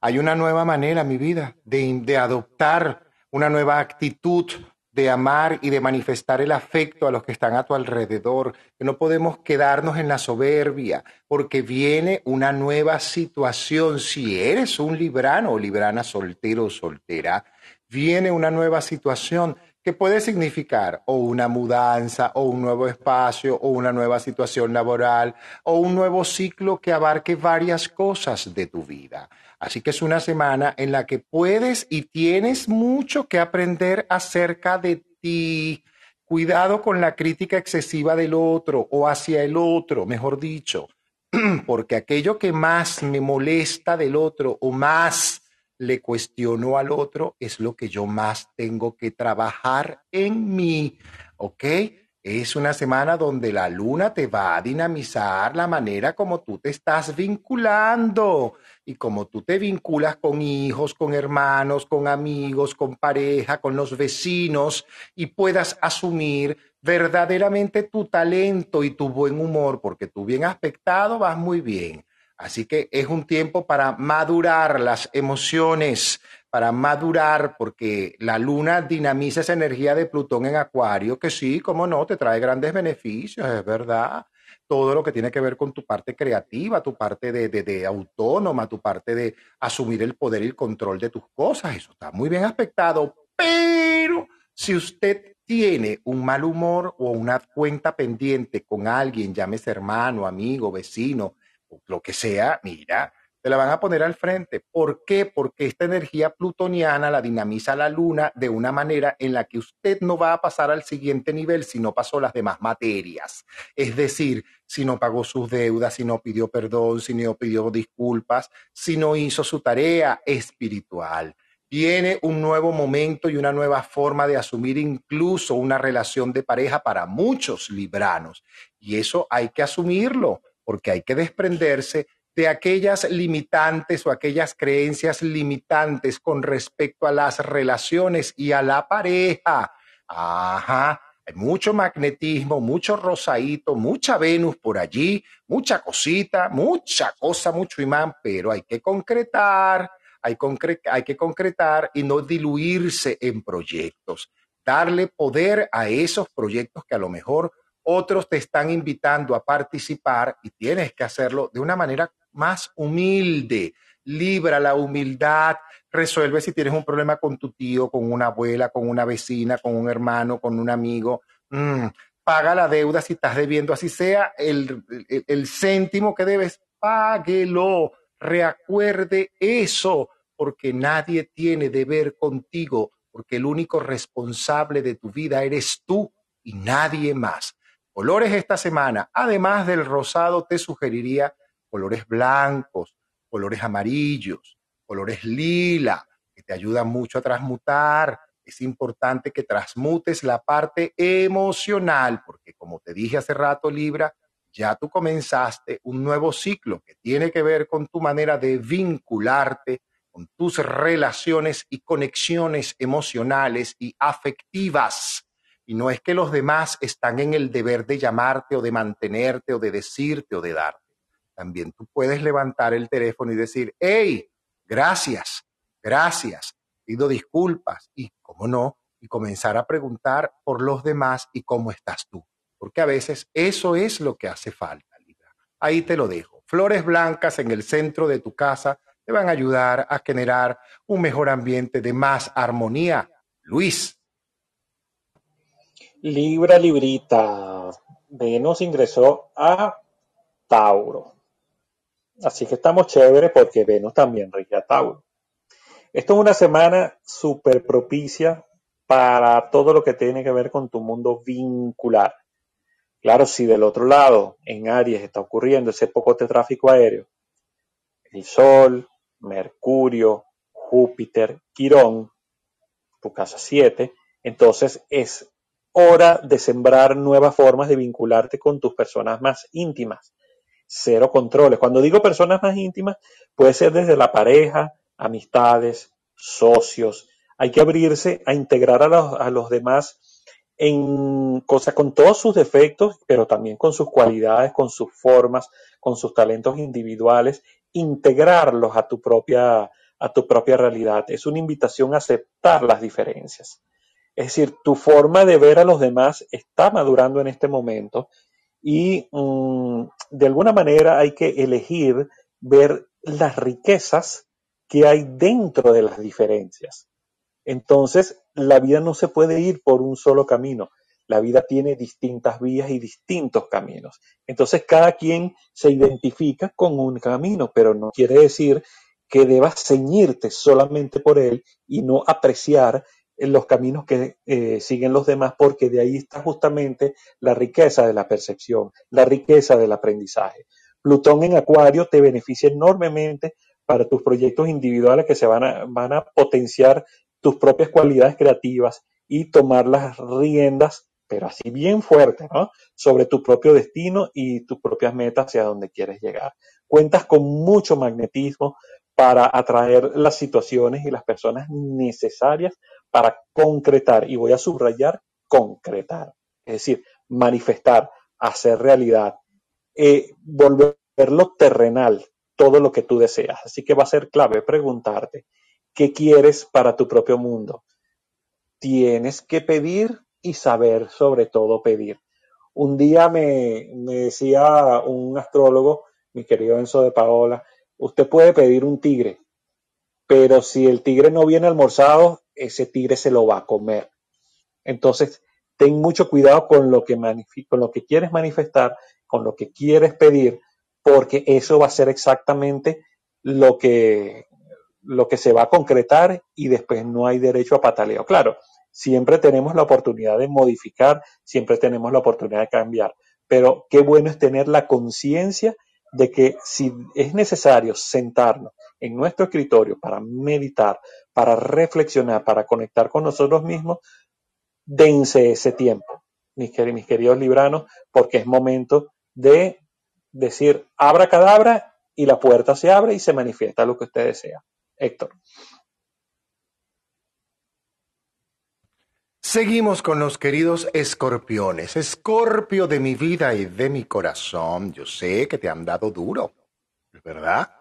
Hay una nueva manera, mi vida, de, de adoptar una nueva actitud de amar y de manifestar el afecto a los que están a tu alrededor, que no podemos quedarnos en la soberbia, porque viene una nueva situación. Si eres un librano o librana soltero o soltera, viene una nueva situación que puede significar o una mudanza o un nuevo espacio o una nueva situación laboral o un nuevo ciclo que abarque varias cosas de tu vida. Así que es una semana en la que puedes y tienes mucho que aprender acerca de ti. Cuidado con la crítica excesiva del otro o hacia el otro, mejor dicho, porque aquello que más me molesta del otro o más le cuestiono al otro, es lo que yo más tengo que trabajar en mí, ¿ok? Es una semana donde la luna te va a dinamizar la manera como tú te estás vinculando y como tú te vinculas con hijos, con hermanos, con amigos, con pareja, con los vecinos y puedas asumir verdaderamente tu talento y tu buen humor, porque tú bien aspectado vas muy bien. Así que es un tiempo para madurar las emociones, para madurar, porque la luna dinamiza esa energía de Plutón en Acuario, que sí, como no, te trae grandes beneficios, es verdad. Todo lo que tiene que ver con tu parte creativa, tu parte de, de autónoma, tu parte de asumir el poder y el control de tus cosas, eso está muy bien aspectado. Pero si usted tiene un mal humor o una cuenta pendiente con alguien, llámese hermano, amigo, vecino, lo que sea, mira, te la van a poner al frente. ¿Por qué? Porque esta energía plutoniana la dinamiza la luna de una manera en la que usted no va a pasar al siguiente nivel si no pasó las demás materias. Es decir, si no pagó sus deudas, si no pidió perdón, si no pidió disculpas, si no hizo su tarea espiritual. Viene un nuevo momento y una nueva forma de asumir incluso una relación de pareja para muchos libranos. Y eso hay que asumirlo porque hay que desprenderse de aquellas limitantes o aquellas creencias limitantes con respecto a las relaciones y a la pareja. Ajá, hay mucho magnetismo, mucho rosadito, mucha Venus por allí, mucha cosita, mucha cosa, mucho imán, pero hay que concretar, hay, hay que concretar y no diluirse en proyectos. Darle poder a esos proyectos que a lo mejor otros te están invitando a participar y tienes que hacerlo de una manera más humilde. Libra la humildad, resuelve si tienes un problema con tu tío, con una abuela, con una vecina, con un hermano, con un amigo. Mm, paga la deuda si estás debiendo, así sea el, el céntimo que debes, páguelo. Recuerde eso, porque nadie tiene deber contigo, porque el único responsable de tu vida eres tú y nadie más. Colores esta semana, además del rosado, te sugeriría colores blancos, colores amarillos, colores lila, que te ayudan mucho a transmutar. Es importante que transmutes la parte emocional, porque como te dije hace rato, Libra, ya tú comenzaste un nuevo ciclo que tiene que ver con tu manera de vincularte, con tus relaciones y conexiones emocionales y afectivas y no es que los demás están en el deber de llamarte o de mantenerte o de decirte o de darte. También tú puedes levantar el teléfono y decir, hey, gracias, gracias, pido disculpas y, cómo no, y comenzar a preguntar por los demás y cómo estás tú. Porque a veces eso es lo que hace falta, Libra. Ahí te lo dejo. Flores blancas en el centro de tu casa te van a ayudar a generar un mejor ambiente de más armonía. Luis, Libra, Librita. Venus ingresó a Tauro. Así que estamos chéveres porque Venus también rige a Tauro. Esto es una semana súper propicia para todo lo que tiene que ver con tu mundo vincular. Claro, si del otro lado, en Aries, está ocurriendo ese poco de tráfico aéreo, el Sol, Mercurio, Júpiter, Quirón, tu casa 7, entonces es hora de sembrar nuevas formas de vincularte con tus personas más íntimas. Cero controles. Cuando digo personas más íntimas, puede ser desde la pareja, amistades, socios. Hay que abrirse a integrar a los, demás en cosas con todos sus defectos, pero también con sus cualidades, con sus formas, con sus talentos individuales, integrarlos a tu propia, a tu propia realidad. Es una invitación a aceptar las diferencias. Es decir, tu forma de ver a los demás está madurando en este momento y mm, de alguna manera hay que elegir ver las riquezas que hay dentro de las diferencias. Entonces, la vida no se puede ir por un solo camino. La vida tiene distintas vías y distintos caminos. Entonces, cada quien se identifica con un camino, pero no quiere decir que debas ceñirte solamente por él y no apreciar en los caminos que eh, siguen los demás, porque de ahí está justamente la riqueza de la percepción, la riqueza del aprendizaje. Plutón en Acuario te beneficia enormemente para tus proyectos individuales que se van a, van a potenciar tus propias cualidades creativas y tomar las riendas, pero así bien fuerte, ¿no? Sobre tu propio destino y tus propias metas hacia donde quieres llegar. Cuentas con mucho magnetismo para atraer las situaciones y las personas necesarias para concretar, y voy a subrayar concretar, es decir, manifestar, hacer realidad, eh, volverlo terrenal, todo lo que tú deseas. Así que va a ser clave preguntarte, ¿qué quieres para tu propio mundo? Tienes que pedir y saber sobre todo pedir. Un día me, me decía un astrólogo, mi querido Enzo de Paola, usted puede pedir un tigre, pero si el tigre no viene almorzado, ese tigre se lo va a comer. Entonces, ten mucho cuidado con lo que, quieres manifestar, con lo que quieres pedir, porque eso va a ser exactamente lo que se va a concretar y después no hay derecho a pataleo. Claro, siempre tenemos la oportunidad de modificar, siempre tenemos la oportunidad de cambiar, pero qué bueno es tener la conciencia de que si es necesario sentarnos en nuestro escritorio para meditar, para reflexionar, para conectar con nosotros mismos, dense ese tiempo, mis, mis queridos libranos, porque es momento de decir abra cadabra y la puerta se abre y se manifiesta lo que usted desea. Héctor. Seguimos con los queridos escorpiones. Escorpio de mi vida y de mi corazón. Yo sé que te han dado duro, ¿verdad?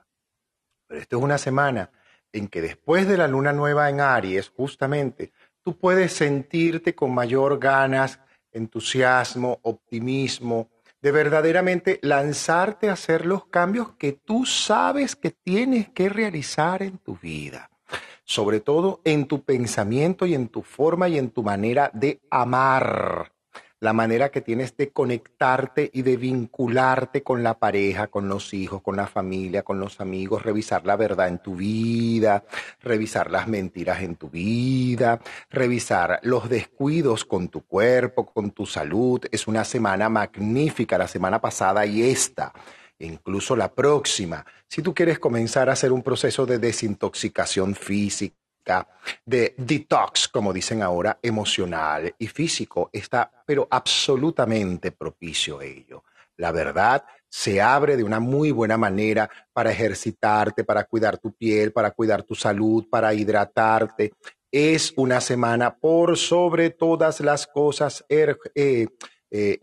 Pero esto es una semana en que después de la luna nueva en Aries, justamente, tú puedes sentirte con mayor ganas, entusiasmo, optimismo, de verdaderamente lanzarte a hacer los cambios que tú sabes que tienes que realizar en tu vida. Sobre todo en tu pensamiento y en tu forma y en tu manera de amar la manera que tienes de conectarte y de vincularte con la pareja, con los hijos, con la familia, con los amigos, revisar la verdad en tu vida, revisar las mentiras en tu vida, revisar los descuidos con tu cuerpo, con tu salud. Es una semana magnífica, la semana pasada y esta incluso la próxima, si tú quieres comenzar a hacer un proceso de desintoxicación física, de detox, como dicen ahora, emocional y físico. Está, pero absolutamente propicio ello. La verdad se abre de una muy buena manera para ejercitarte, para cuidar tu piel, para cuidar tu salud, para hidratarte. Es una semana por sobre todas las cosas, eh, eh,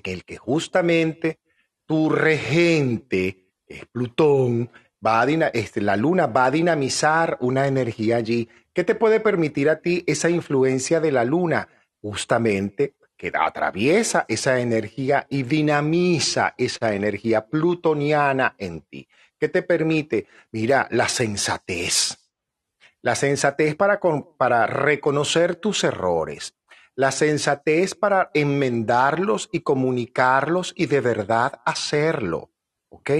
Que el que justamente tu regente, es Plutón, va a este, la luna va a dinamizar una energía allí. ¿Qué te puede permitir a ti esa influencia de la luna? Justamente que atraviesa esa energía y dinamiza esa energía plutoniana en ti. ¿Qué te permite? Mira, la sensatez. La sensatez para, para reconocer tus errores. La sensatez para enmendarlos y comunicarlos y de verdad hacerlo. ¿Ok?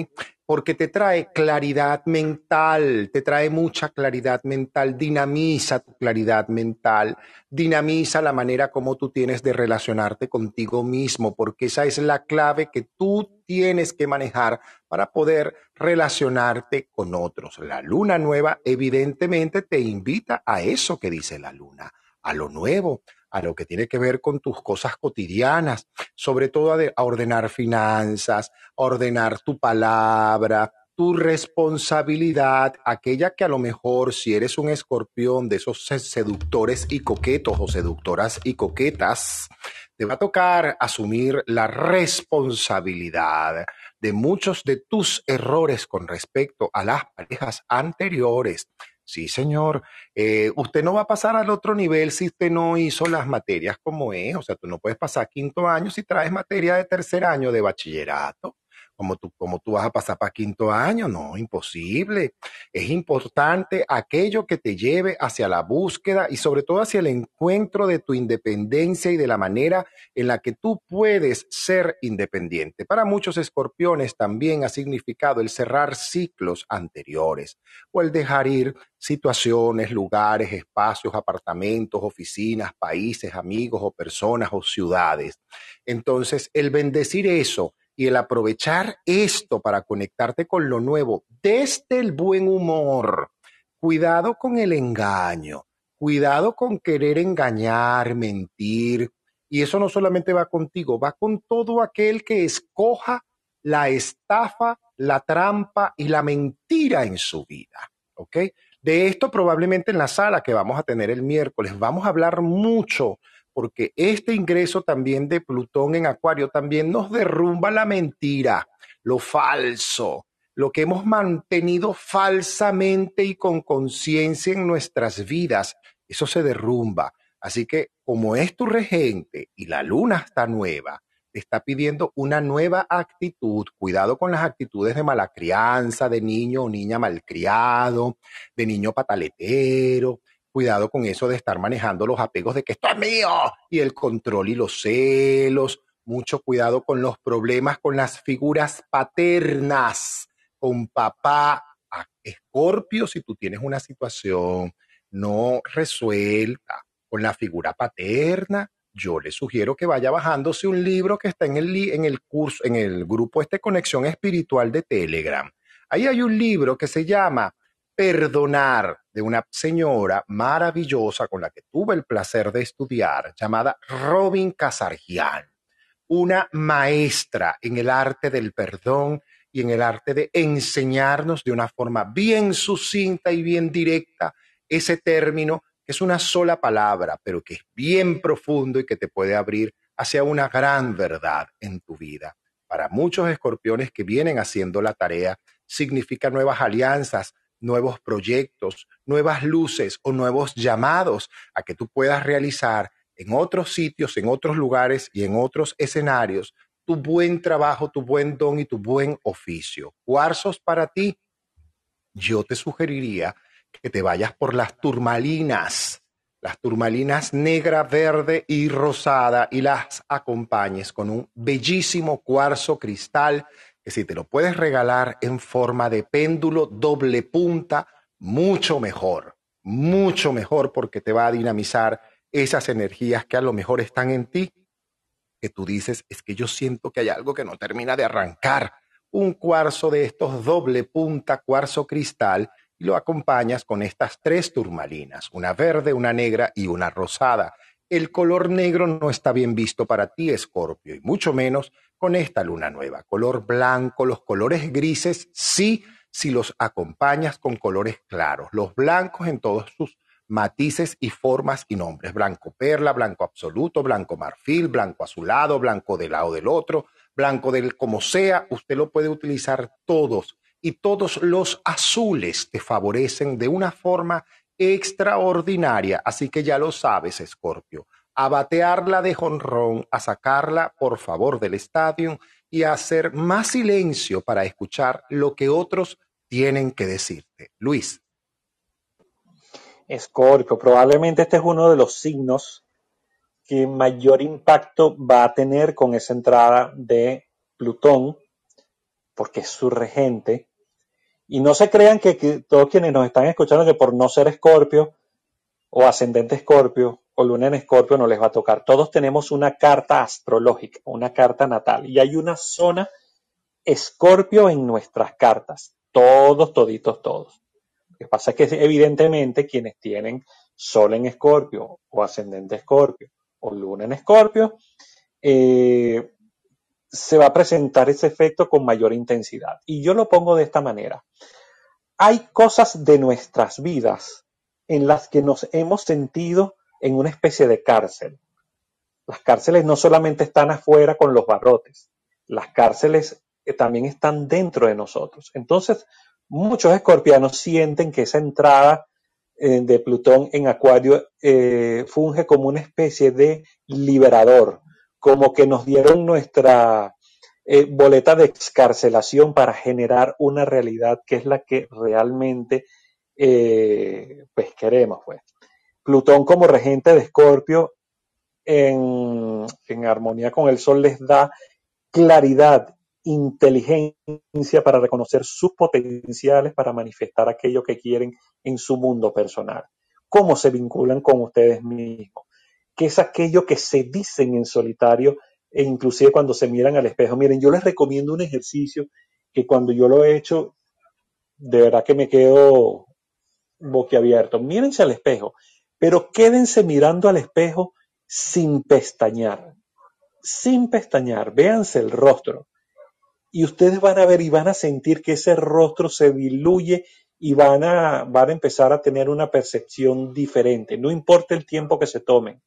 porque te trae claridad mental, te trae mucha claridad mental, dinamiza tu claridad mental, dinamiza la manera como tú tienes de relacionarte contigo mismo, porque esa es la clave que tú tienes que manejar para poder relacionarte con otros. La luna nueva evidentemente te invita a eso que dice la luna, a lo nuevo, a lo que tiene que ver con tus cosas cotidianas, sobre todo a, ordenar finanzas, a ordenar tu palabra, tu responsabilidad, aquella que a lo mejor si eres un escorpión de esos seductores y coquetos o seductoras y coquetas, te va a tocar asumir la responsabilidad de muchos de tus errores con respecto a las parejas anteriores. Sí, señor. Eh, usted no va a pasar al otro nivel si usted no hizo las materias como es. O sea, tú no puedes pasar quinto año si traes materia de tercer año de bachillerato como tú, como tú vas a pasar para quinto año, no, imposible. Es importante aquello que te lleve hacia la búsqueda y sobre todo hacia el encuentro de tu independencia y de la manera en la que tú puedes ser independiente. Para muchos escorpiones también ha significado el cerrar ciclos anteriores o el dejar ir situaciones, lugares, espacios, apartamentos, oficinas, países, amigos o personas o ciudades. Entonces, el bendecir eso y el aprovechar esto para conectarte con lo nuevo desde el buen humor. Cuidado con el engaño, cuidado con querer engañar, mentir. Y eso no solamente va contigo, va con todo aquel que escoja la estafa, la trampa y la mentira en su vida. ¿Ok? De esto probablemente en la sala que vamos a tener el miércoles vamos a hablar mucho porque este ingreso también de Plutón en Acuario también nos derrumba la mentira, lo falso, lo que hemos mantenido falsamente y con conciencia en nuestras vidas, eso se derrumba. Así que como es tu regente y la luna está nueva, te está pidiendo una nueva actitud. Cuidado con las actitudes de mala crianza, de niño o niña malcriado, de niño pataletero, Cuidado con eso de estar manejando los apegos de que esto es mío y el control y los celos. Mucho cuidado con los problemas con las figuras paternas, con papá. Escorpio, si tú tienes una situación no resuelta con la figura paterna, yo le sugiero que vaya bajándose un libro que está en el, en el curso, en el grupo este Conexión Espiritual de Telegram. Ahí hay un libro que se llama perdonar de una señora maravillosa con la que tuve el placer de estudiar, llamada Robin Casargian, una maestra en el arte del perdón y en el arte de enseñarnos de una forma bien sucinta y bien directa ese término que es una sola palabra, pero que es bien profundo y que te puede abrir hacia una gran verdad en tu vida. Para muchos escorpiones que vienen haciendo la tarea, significa nuevas alianzas, nuevos proyectos, nuevas luces o nuevos llamados a que tú puedas realizar en otros sitios, en otros lugares y en otros escenarios tu buen trabajo, tu buen don y tu buen oficio. Cuarzos para ti, yo te sugeriría que te vayas por las turmalinas, las turmalinas negra, verde y rosada y las acompañes con un bellísimo cuarzo cristal que si te lo puedes regalar en forma de péndulo doble punta, mucho mejor, mucho mejor porque te va a dinamizar esas energías que a lo mejor están en ti, que tú dices, es que yo siento que hay algo que no termina de arrancar. Un cuarzo de estos doble punta, cuarzo cristal, y lo acompañas con estas tres turmalinas, una verde, una negra y una rosada. El color negro no está bien visto para ti, Escorpio, y mucho menos con esta luna nueva. Color blanco, los colores grises, sí, si los acompañas con colores claros. Los blancos en todos sus matices y formas y nombres. Blanco perla, blanco absoluto, blanco marfil, blanco azulado, blanco del lado del otro, blanco del como sea, usted lo puede utilizar todos. Y todos los azules te favorecen de una forma extraordinaria. Así que ya lo sabes, Escorpio a batearla de jonrón, a sacarla por favor del estadio y a hacer más silencio para escuchar lo que otros tienen que decirte. Luis. Escorpio, probablemente este es uno de los signos que mayor impacto va a tener con esa entrada de Plutón, porque es su regente. Y no se crean que, todos quienes nos están escuchando que por no ser Escorpio o ascendente Escorpio o luna en escorpio no les va a tocar. Todos tenemos una carta astrológica, una carta natal, y hay una zona escorpio en nuestras cartas. Todos, toditos, todos. Lo que pasa es que evidentemente quienes tienen sol en escorpio o ascendente escorpio o luna en escorpio, eh, se va a presentar ese efecto con mayor intensidad. Y yo lo pongo de esta manera. Hay cosas de nuestras vidas en las que nos hemos sentido en una especie de cárcel. Las cárceles no solamente están afuera con los barrotes, las cárceles eh, también están dentro de nosotros. Entonces, muchos escorpianos sienten que esa entrada eh, de Plutón en Acuario eh, funge como una especie de liberador, como que nos dieron nuestra boleta de excarcelación para generar una realidad que es la que realmente pues queremos. Pues. Plutón como regente de Escorpio en, armonía con el Sol les da claridad, inteligencia para reconocer sus potenciales, para manifestar aquello que quieren en su mundo personal. ¿Cómo se vinculan con ustedes mismos? ¿Qué es aquello que se dicen en solitario e inclusive cuando se miran al espejo. Miren, yo les recomiendo un ejercicio que cuando yo lo he hecho, de verdad que me quedo boquiabierto. Mírense al espejo, pero quédense mirando al espejo sin pestañear, sin pestañear, véanse el rostro. Y ustedes van a ver y van a sentir que ese rostro se diluye y van a, van a empezar a tener una percepción diferente. No importa el tiempo que se tomen,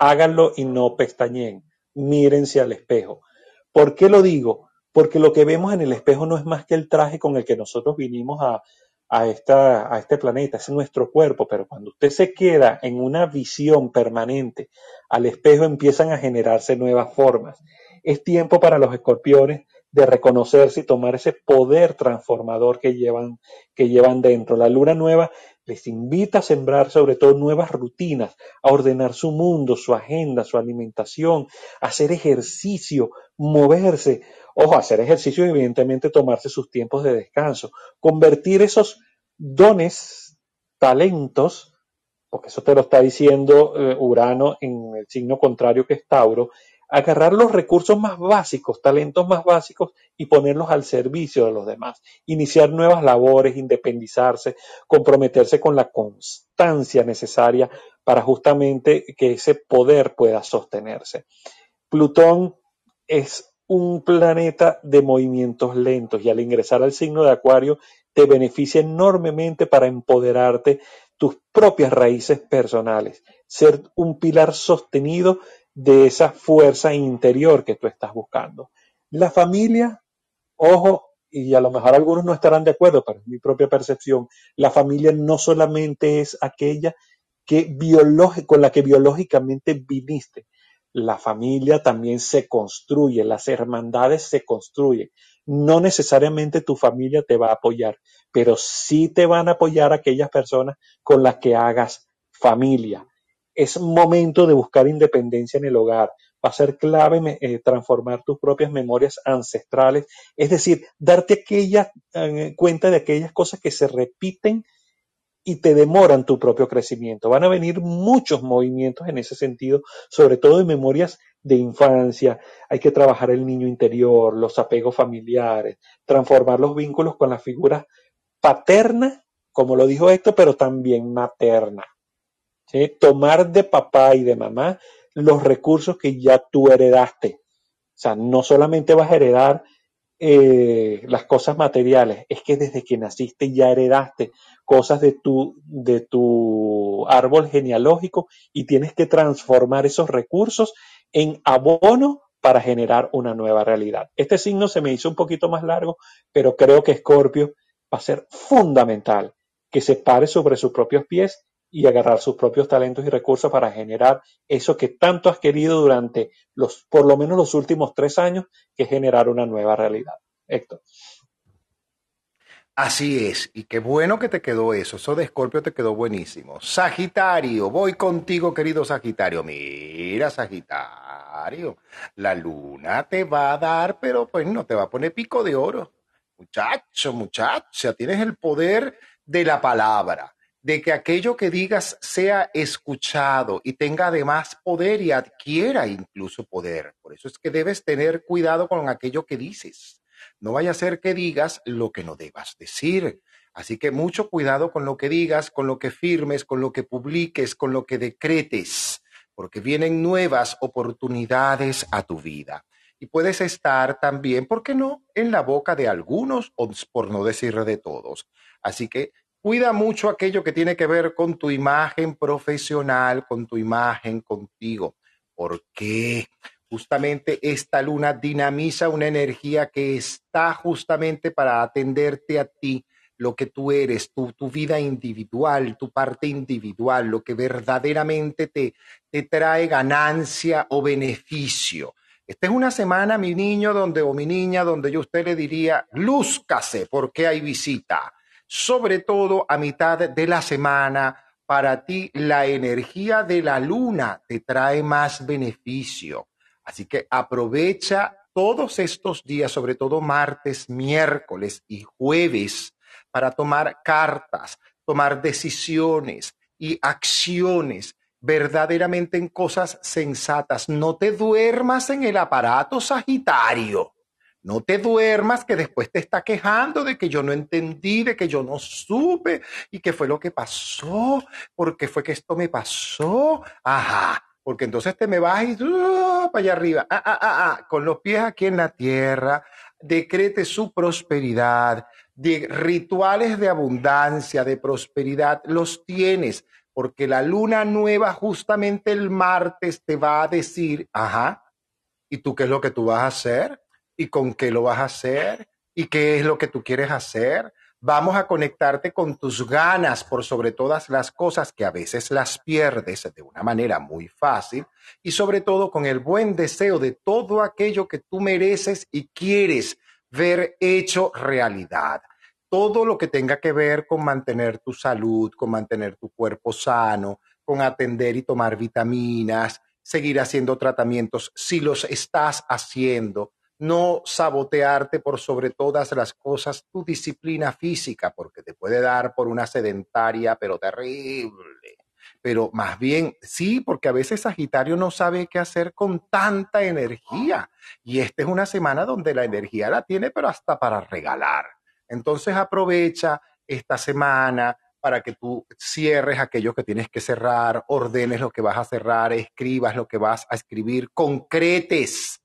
háganlo y no pestañeen. Mírense al espejo. ¿Por qué lo digo? Porque lo que vemos en el espejo no es más que el traje con el que nosotros vinimos a, a, esta, a este planeta, es nuestro cuerpo, pero cuando usted se queda en una visión permanente al espejo empiezan a generarse nuevas formas. Es tiempo para los escorpiones de reconocerse y tomar ese poder transformador que llevan, que llevan dentro. La luna nueva les invita a sembrar sobre todo nuevas rutinas, a ordenar su mundo, su agenda, su alimentación, hacer ejercicio, moverse. Ojo, hacer ejercicio y evidentemente tomarse sus tiempos de descanso. Convertir esos dones, talentos, porque eso te lo está diciendo eh, Urano en el signo contrario que es Tauro, agarrar los recursos más básicos, talentos más básicos y ponerlos al servicio de los demás. Iniciar nuevas labores, independizarse, comprometerse con la constancia necesaria para justamente que ese poder pueda sostenerse. Plutón es un planeta de movimientos lentos y al ingresar al signo de Acuario te beneficia enormemente para empoderarte tus propias raíces personales, ser un pilar sostenido de esa fuerza interior que tú estás buscando. La familia, ojo, y a lo mejor algunos no estarán de acuerdo, pero es mi propia percepción, la familia no solamente es aquella que con la que biológicamente viniste, la familia también se construye, las hermandades se construyen. No necesariamente tu familia te va a apoyar, pero sí te van a apoyar aquellas personas con las que hagas familia es momento de buscar independencia en el hogar. Va a ser clave eh, transformar tus propias memorias ancestrales, es decir, darte aquella eh, cuenta de aquellas cosas que se repiten y te demoran tu propio crecimiento. Van a venir muchos movimientos en ese sentido, sobre todo en memorias de infancia. Hay que trabajar el niño interior, los apegos familiares, transformar los vínculos con la figura paterna, como lo dijo esto, pero también materna. Tomar de papá y de mamá los recursos que ya tú heredaste. O sea, no solamente vas a heredar eh, las cosas materiales, es que desde que naciste ya heredaste cosas de tu, de tu árbol genealógico y tienes que transformar esos recursos en abono para generar una nueva realidad. Este signo se me hizo un poquito más largo, pero creo que Escorpio va a ser fundamental que se pare sobre sus propios pies y agarrar sus propios talentos y recursos para generar eso que tanto has querido durante los, por lo menos los últimos tres años, que es generar una nueva realidad. Héctor. Así es, y qué bueno que te quedó eso, eso de Escorpio te quedó buenísimo. Sagitario, voy contigo, querido Sagitario. Mira, Sagitario, la luna te va a dar, pero pues no te va a poner pico de oro. Muchacho, muchacha, tienes el poder de la palabra de que aquello que digas sea escuchado y tenga además poder y adquiera incluso poder. Por eso es que debes tener cuidado con aquello que dices. No vaya a ser que digas lo que no debas decir. Así que mucho cuidado con lo que digas, con lo que firmes, con lo que publiques, con lo que decretes, porque vienen nuevas oportunidades a tu vida. Y puedes estar también, ¿por qué no?, en la boca de algunos, o por no decir de todos. Así que Cuida mucho aquello que tiene que ver con tu imagen profesional, con tu imagen contigo. porque Justamente esta luna dinamiza una energía que está justamente para atenderte a ti, lo que tú eres, tu, tu vida individual, tu parte individual, lo que verdaderamente te, te trae ganancia o beneficio. Esta es una semana, mi niño, donde o mi niña, donde yo usted le diría, lúzcase porque hay visita sobre todo a mitad de la semana. Para ti la energía de la luna te trae más beneficio. Así que aprovecha todos estos días, sobre todo martes, miércoles y jueves, para tomar cartas, tomar decisiones y acciones verdaderamente en cosas sensatas. No te duermas en el aparato Sagitario. No te duermas que después te está quejando de que yo no entendí, de que yo no supe y que fue lo que pasó, porque fue que esto me pasó. Ajá, porque entonces te me vas y uh, para allá arriba, ah, ah, ah, con los pies aquí en la tierra, decrete su prosperidad, de rituales de abundancia, de prosperidad, los tienes, porque la luna nueva justamente el martes te va a decir, ajá, ¿y tú qué es lo que tú vas a hacer? ¿Y con qué lo vas a hacer? ¿Y qué es lo que tú quieres hacer? Vamos a conectarte con tus ganas por sobre todas las cosas que a veces las pierdes de una manera muy fácil y sobre todo con el buen deseo de todo aquello que tú mereces y quieres ver hecho realidad. Todo lo que tenga que ver con mantener tu salud, con mantener tu cuerpo sano, con atender y tomar vitaminas, seguir haciendo tratamientos si los estás haciendo, no sabotearte por sobre todas las cosas tu disciplina física, porque te puede dar por una sedentaria, pero terrible. Pero más bien, sí, porque a veces Sagitario no sabe qué hacer con tanta energía. Y esta es una semana donde la energía la tiene, pero hasta para regalar. Entonces aprovecha esta semana para que tú cierres aquello que tienes que cerrar, ordenes lo que vas a cerrar, escribas lo que vas a escribir, concretes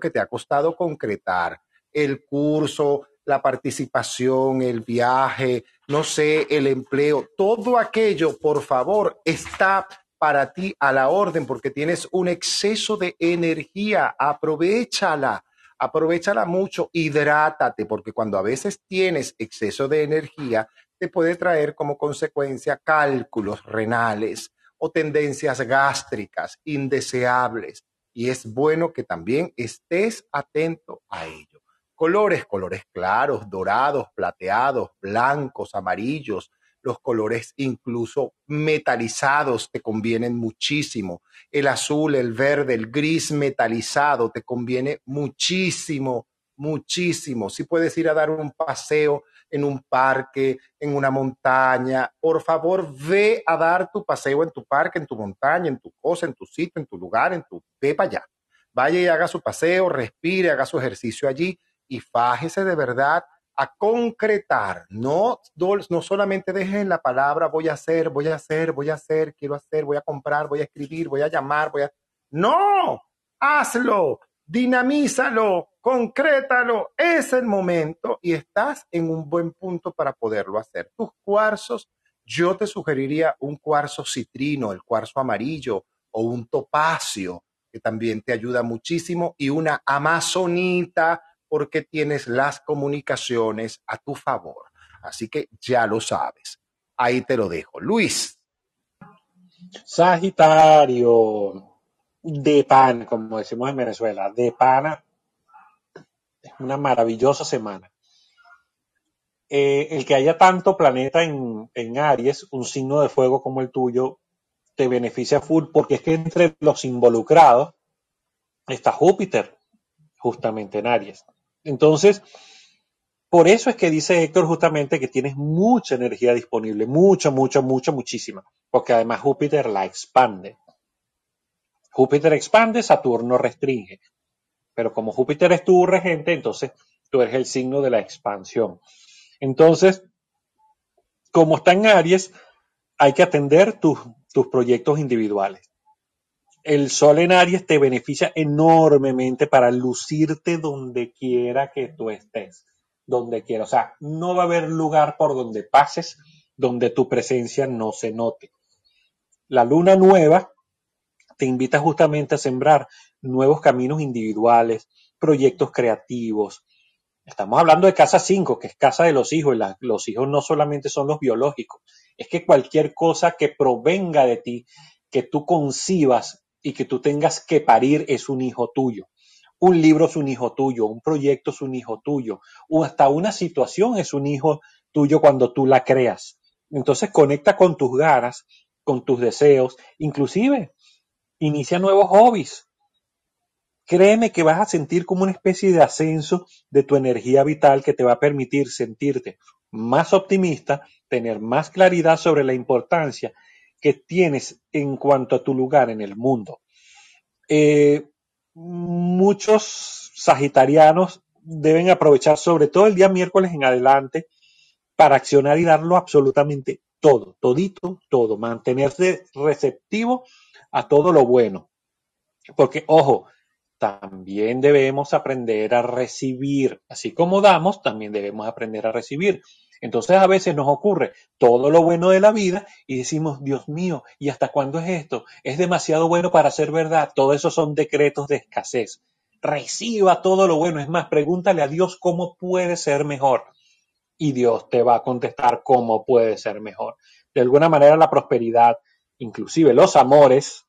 que te ha costado concretar, el curso, la participación, el viaje, no sé, el empleo, todo aquello, por favor, está para ti a la orden porque tienes un exceso de energía, aprovechala aprovechala mucho, hidrátate, porque cuando a veces tienes exceso de energía, te puede traer como consecuencia cálculos renales o tendencias gástricas indeseables. Y es bueno que también estés atento a ello. Colores, colores claros, dorados, plateados, blancos, amarillos, los colores incluso metalizados te convienen muchísimo. El azul, el verde, el gris metalizado te conviene muchísimo, muchísimo. Si puedes ir a dar un paseo en un parque, en una montaña, por favor ve a dar tu paseo en tu parque, en tu montaña, en tu cosa, en tu sitio, en tu lugar, en tu... Ve para allá. Vaya y haga su paseo, respire, haga su ejercicio allí y fájese de verdad a concretar, no, no solamente dejen la palabra voy a hacer, voy a hacer, voy a hacer, quiero hacer, voy a comprar, voy a escribir, voy a llamar, voy a... No, hazlo, dinamízalo, concrétalo, es el momento y estás en un buen punto para poderlo hacer. Tus cuarzos, yo te sugeriría un cuarzo citrino, el cuarzo amarillo o un topacio, que también te ayuda muchísimo, y una amazonita porque tienes las comunicaciones a tu favor. Así que ya lo sabes. Ahí te lo dejo. Luis. Sagitario, de pan, como decimos en Venezuela, de pana. Es una maravillosa semana. Eh, el que haya tanto planeta en, en Aries, un signo de fuego como el tuyo, te beneficia full porque es que entre los involucrados está Júpiter, justamente en Aries. Entonces, por eso es que dice Héctor justamente que tienes mucha energía disponible, mucha, mucha, mucha, muchísima, porque además Júpiter la expande. Júpiter expande, Saturno restringe. Pero como Júpiter es tu regente, entonces tú eres el signo de la expansión. Entonces, como está en Aries, hay que atender tus, tus proyectos individuales el sol en Aries te beneficia enormemente para lucirte donde quiera que tú estés, donde quiera. O sea, no va a haber lugar por donde pases donde tu presencia no se note. La luna nueva te invita justamente a sembrar nuevos caminos individuales, proyectos creativos. Estamos hablando de casa 5, que es casa de los hijos. Y los hijos no solamente son los biológicos, es que cualquier cosa que provenga de ti, que tú concibas y que tú tengas que parir es un hijo tuyo. Un libro es un hijo tuyo, un proyecto es un hijo tuyo, o hasta una situación es un hijo tuyo cuando tú la creas. Entonces conecta con tus ganas, con tus deseos, inclusive inicia nuevos hobbies. Créeme que vas a sentir como una especie de ascenso de tu energía vital que te va a permitir sentirte más optimista, tener más claridad sobre la importancia que tienes en cuanto a tu lugar en el mundo. Eh, muchos sagitarianos deben aprovechar sobre todo el día miércoles en adelante para accionar y darlo absolutamente todo, todito, todo, mantenerse receptivo a todo lo bueno. Porque, ojo, también debemos aprender a recibir, así como damos, también debemos aprender a recibir. Entonces a veces nos ocurre todo lo bueno de la vida y decimos, Dios mío, ¿y hasta cuándo es esto? Es demasiado bueno para ser verdad. Todo eso son decretos de escasez. Reciba todo lo bueno. Es más, pregúntale a Dios cómo puede ser mejor. Y Dios te va a contestar cómo puede ser mejor. De alguna manera la prosperidad, inclusive los amores,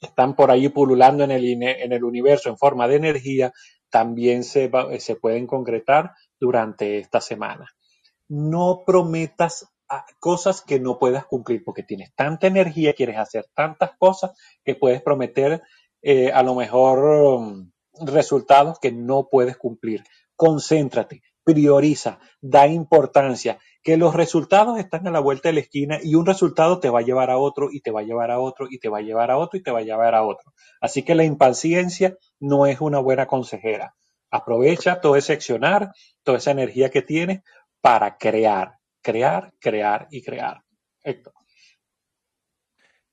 están por ahí pululando en el, en el universo en forma de energía, también se, se pueden concretar durante esta semana no prometas ah, cosas que no puedas cumplir, porque tienes tanta energía, quieres hacer tantas cosas que puedes prometer eh, a lo mejor um, resultados que no puedes cumplir. Concéntrate, prioriza, da importancia, que los resultados están a la vuelta de la esquina y un resultado te va a llevar a otro y te va a llevar a otro y te va a llevar a otro y te va a llevar a otro. Así que la impaciencia no es una buena consejera. Aprovecha todo ese accionar, toda esa energía que tienes para crear, crear, crear y crear. Héctor.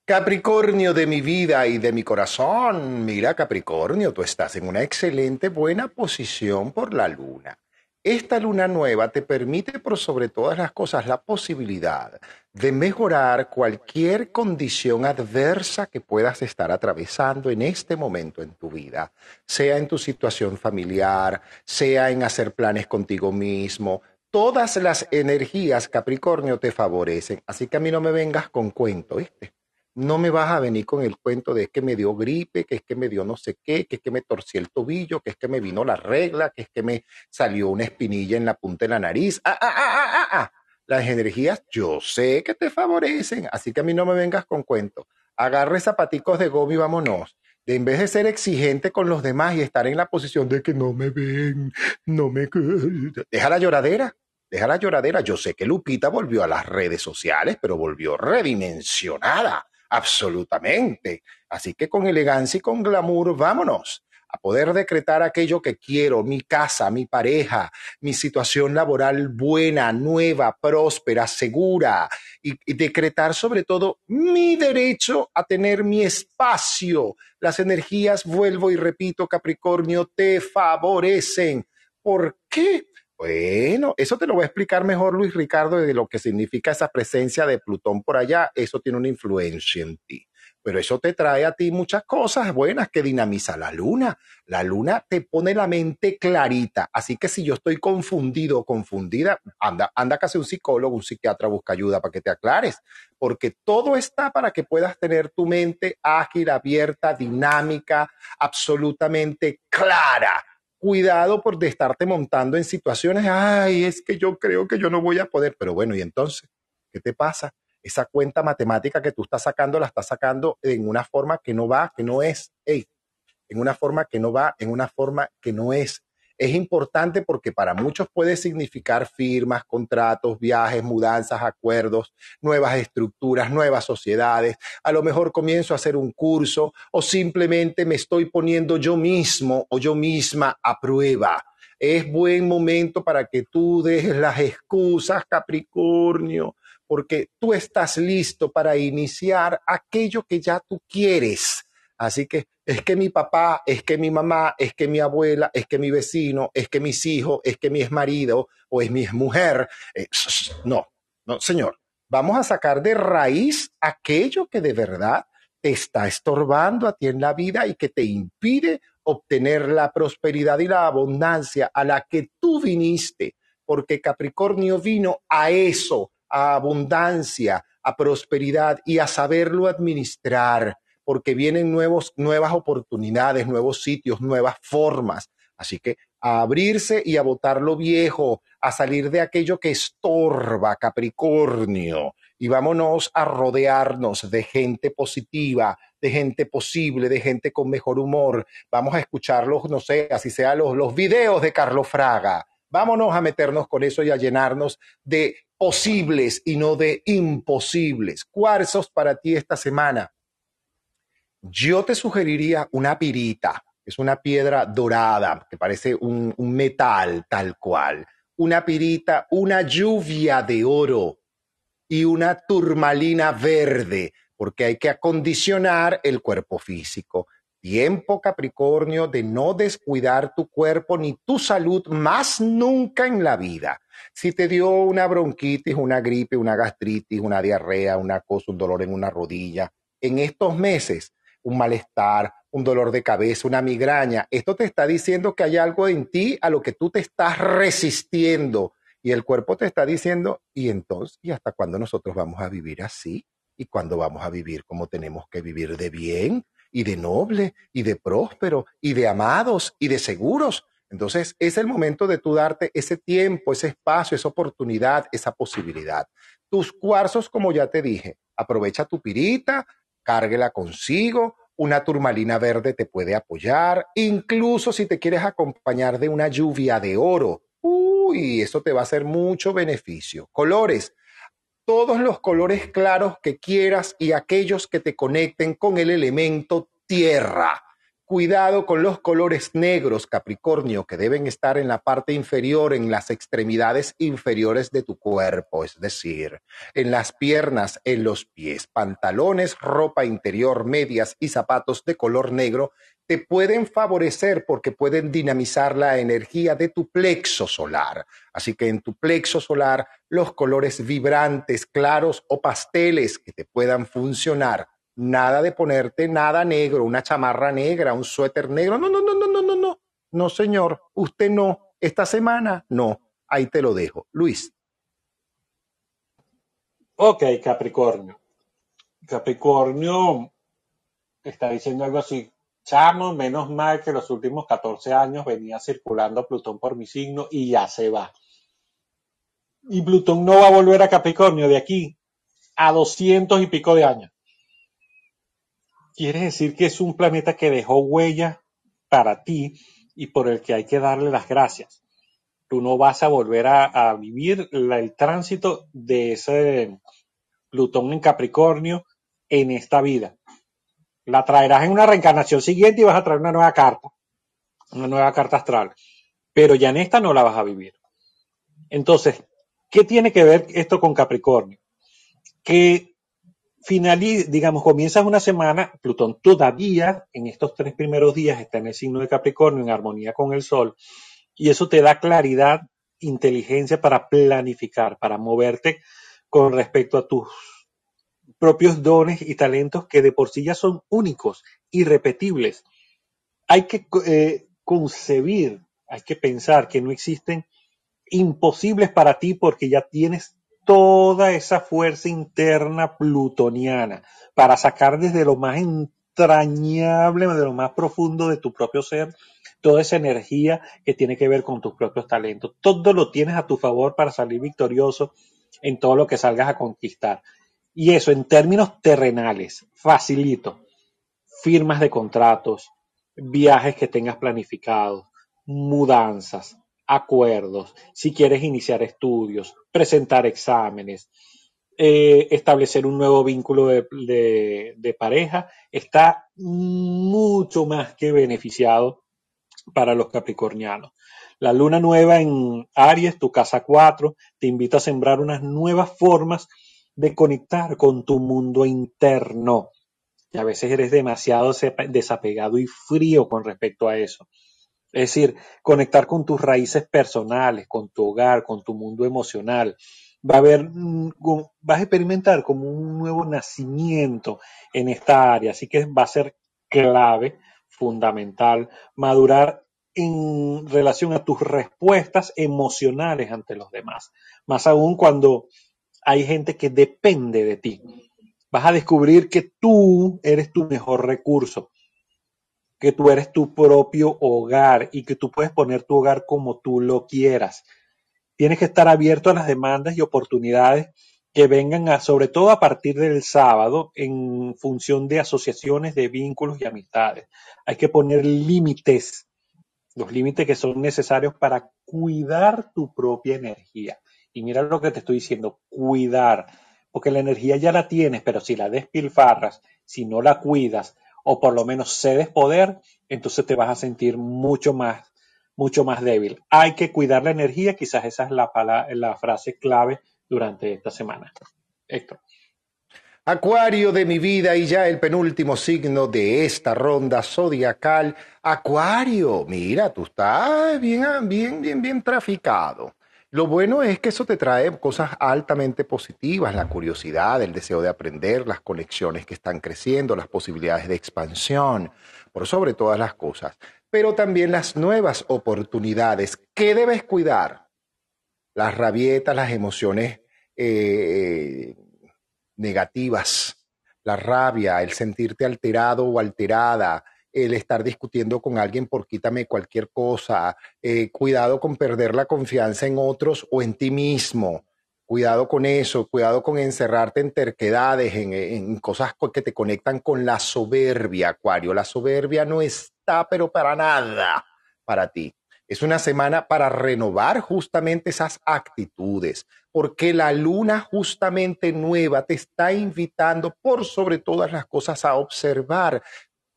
Capricornio de mi vida y de mi corazón. Mira, Capricornio, tú estás en una excelente, buena posición por la luna. Esta luna nueva te permite por sobre todas las cosas la posibilidad de mejorar cualquier condición adversa que puedas estar atravesando en este momento en tu vida, sea en tu situación familiar, sea en hacer planes contigo mismo, todas las energías Capricornio te favorecen. Así que a mí no me vengas con cuento, ¿viste? No me vas a venir con el cuento de que me dio gripe, que es que me dio no sé qué, que es que me torcí el tobillo, que es que me vino la regla, que es que me salió una espinilla en la punta de la nariz. Ah, ah, ah, ah, ah. ah. Las energías yo sé que te favorecen, así que a mí no me vengas con cuento. Agarre zapaticos de gobi y vámonos de en vez de ser exigente con los demás y estar en la posición de que no me ven, no me... Deja la lloradera, deja la lloradera. Yo sé que Lupita volvió a las redes sociales, pero volvió redimensionada, absolutamente. Así que con elegancia y con glamour, vámonos a poder decretar aquello que quiero, mi casa, mi pareja, mi situación laboral buena, nueva, próspera, segura, y, decretar sobre todo mi derecho a tener mi espacio. Las energías, vuelvo y repito, Capricornio, te favorecen. ¿Por qué? Bueno, eso te lo voy a explicar mejor Luis Ricardo de lo que significa esa presencia de Plutón por allá. Eso tiene una influencia en ti pero eso te trae a ti muchas cosas buenas que dinamiza la luna. La luna te pone la mente clarita, así que si yo estoy confundido o confundida, anda, anda casi un psicólogo, un psiquiatra busca ayuda para que te aclares, porque todo está para que puedas tener tu mente ágil, abierta, dinámica, absolutamente clara cuidado por de estarte montando en situaciones, ay, es que yo creo que yo no voy a poder, pero bueno, ¿y entonces? ¿Qué te pasa? esa cuenta matemática que tú estás sacando la estás sacando en una forma que no va, que no es, hey, en una forma que no va, en una forma que no es. Es importante porque para muchos puede significar firmas, contratos, viajes, mudanzas, acuerdos, nuevas estructuras, nuevas sociedades. A lo mejor comienzo a hacer un curso o simplemente me estoy poniendo yo mismo o yo misma a prueba. Es buen momento para que tú dejes las excusas, Capricornio, porque tú estás listo para iniciar aquello que ya tú quieres. Así que es que mi papá, es que mi mamá, es que mi abuela, es que mi vecino, es que mis hijos, es que mi marido o es mi mujer. Eh, no, no, señor. Vamos a sacar de raíz aquello que de verdad te está estorbando a ti en la vida y que te impide obtener la prosperidad y la abundancia a la que tú viniste, porque Capricornio vino a eso, a abundancia, a prosperidad y a saberlo administrar, porque vienen nuevos, nuevas oportunidades, nuevos sitios, nuevas formas. Así que a abrirse y a botar lo viejo, a salir de aquello que estorba, Capricornio, y vámonos a rodearnos de gente positiva, de gente posible, de gente con mejor humor. Vamos a escucharlos, no sé, así sea los, los videos de Carlos Fraga. Vámonos a meternos con eso y a llenarnos de posibles y no de imposibles. Cuarzos para ti esta semana. Yo te sugeriría una pirita, es una piedra dorada que parece un, metal tal cual. Una pirita, una lluvia de oro y una turmalina verde, porque hay que acondicionar el cuerpo físico. Tiempo, Capricornio, de no descuidar tu cuerpo ni tu salud más nunca en la vida. Si te dio una bronquitis, una gripe, una gastritis, una diarrea, una cosa, un dolor en una rodilla, en estos meses, un malestar, un dolor de cabeza, una migraña, esto te está diciendo que hay algo en ti a lo que tú te estás resistiendo y el cuerpo te está diciendo, y entonces, ¿y hasta cuándo nosotros vamos a vivir así? ¿Y cuándo vamos a vivir como tenemos que vivir de bien? y de noble y de próspero y de amados y de seguros. Entonces es el momento de tú darte ese tiempo, ese espacio, esa oportunidad, esa posibilidad. Tus cuarzos, como ya te dije, aprovecha tu pirita, cárguela consigo, una turmalina verde te puede apoyar, incluso si te quieres acompañar de una lluvia de oro. Uy, eso te va a hacer mucho beneficio. Colores, todos los colores claros que quieras y aquellos que te conecten con el elemento tierra. Cuidado con los colores negros, Capricornio, que deben estar en la parte inferior, en las extremidades inferiores de tu cuerpo, es decir, en las piernas, en los pies, pantalones, ropa interior, medias y zapatos de color negro te pueden favorecer porque pueden dinamizar la energía de tu plexo solar. Así que en tu plexo solar, los colores vibrantes, claros o pasteles que te puedan funcionar. Nada de ponerte nada negro, una chamarra negra, un suéter negro. No, no, no, no, no, no, no. No, señor, usted no. Esta semana no. Ahí te lo dejo. Luis. Ok, Capricornio. Capricornio está diciendo algo así Chamo, menos mal que los últimos 14 años venía circulando Plutón por mi signo y ya se va. Y Plutón no va a volver a Capricornio de aquí a 200 y pico de años. Quiere decir que es un planeta que dejó huella para ti y por el que hay que darle las gracias. Tú no vas a volver a, vivir el tránsito de ese Plutón en Capricornio en esta vida la traerás en una reencarnación siguiente y vas a traer una nueva carta, una nueva carta astral. Pero ya en esta no la vas a vivir. Entonces, ¿qué tiene que ver esto con Capricornio? Que finaliza, digamos, comienzas una semana, Plutón todavía en estos tres primeros días está en el signo de Capricornio en armonía con el Sol, y eso te da claridad, inteligencia para planificar, para moverte con respecto a tus propios dones y talentos que de por sí ya son únicos, irrepetibles. Hay que eh, concebir, hay que pensar que no existen imposibles para ti porque ya tienes toda esa fuerza interna plutoniana para sacar desde lo más entrañable, de lo más profundo de tu propio ser, toda esa energía que tiene que ver con tus propios talentos. Todo lo tienes a tu favor para salir victorioso en todo lo que salgas a conquistar. Y eso en términos terrenales, facilito. Firmas de contratos, viajes que tengas planificados, mudanzas, acuerdos, si quieres iniciar estudios, presentar exámenes, eh, establecer un nuevo vínculo de, de, pareja, está mucho más que beneficiado para los capricornianos. La luna nueva en Aries, tu casa 4, te invita a sembrar unas nuevas formas de conectar con tu mundo interno. Y a veces eres demasiado desapegado y frío con respecto a eso. Es decir, conectar con tus raíces personales, con tu hogar, con tu mundo emocional. Va a haber, mm, vas a experimentar como un nuevo nacimiento en esta área. Así que va a ser clave, fundamental, madurar en relación a tus respuestas emocionales ante los demás. Más aún cuando hay gente que depende de ti. Vas a descubrir que tú eres tu mejor recurso, que tú eres tu propio hogar y que tú puedes poner tu hogar como tú lo quieras. Tienes que estar abierto a las demandas y oportunidades que vengan a, sobre todo a partir del sábado, en función de asociaciones, de vínculos y amistades. Hay que poner límites, los límites que son necesarios para cuidar tu propia energía Y mira lo que te estoy diciendo, cuidar, porque la energía ya la tienes, pero si la despilfarras, si no la cuidas, o por lo menos cedes poder, entonces te vas a sentir mucho más, mucho más débil. Hay que cuidar la energía, quizás esa es la, la frase clave durante esta semana. Héctor. Acuario de mi vida y ya el penúltimo signo de esta ronda zodiacal. Acuario, mira, tú estás bien, bien, bien, bien traficado. Lo bueno es que eso te trae cosas altamente positivas, la curiosidad, el deseo de aprender, las conexiones que están creciendo, las posibilidades de expansión, por sobre todas las cosas, pero también las nuevas oportunidades. ¿Qué debes cuidar? Las rabietas, las emociones eh, negativas, la rabia, el sentirte alterado o alterada, el estar discutiendo con alguien por quítame cualquier cosa, eh, cuidado con perder la confianza en otros o en ti mismo, cuidado con eso, cuidado con encerrarte en terquedades, en, en cosas que te conectan con la soberbia, Acuario. La soberbia no está, pero para nada para ti. Es una semana para renovar justamente esas actitudes, porque la luna justamente nueva te está invitando por sobre todas las cosas a observar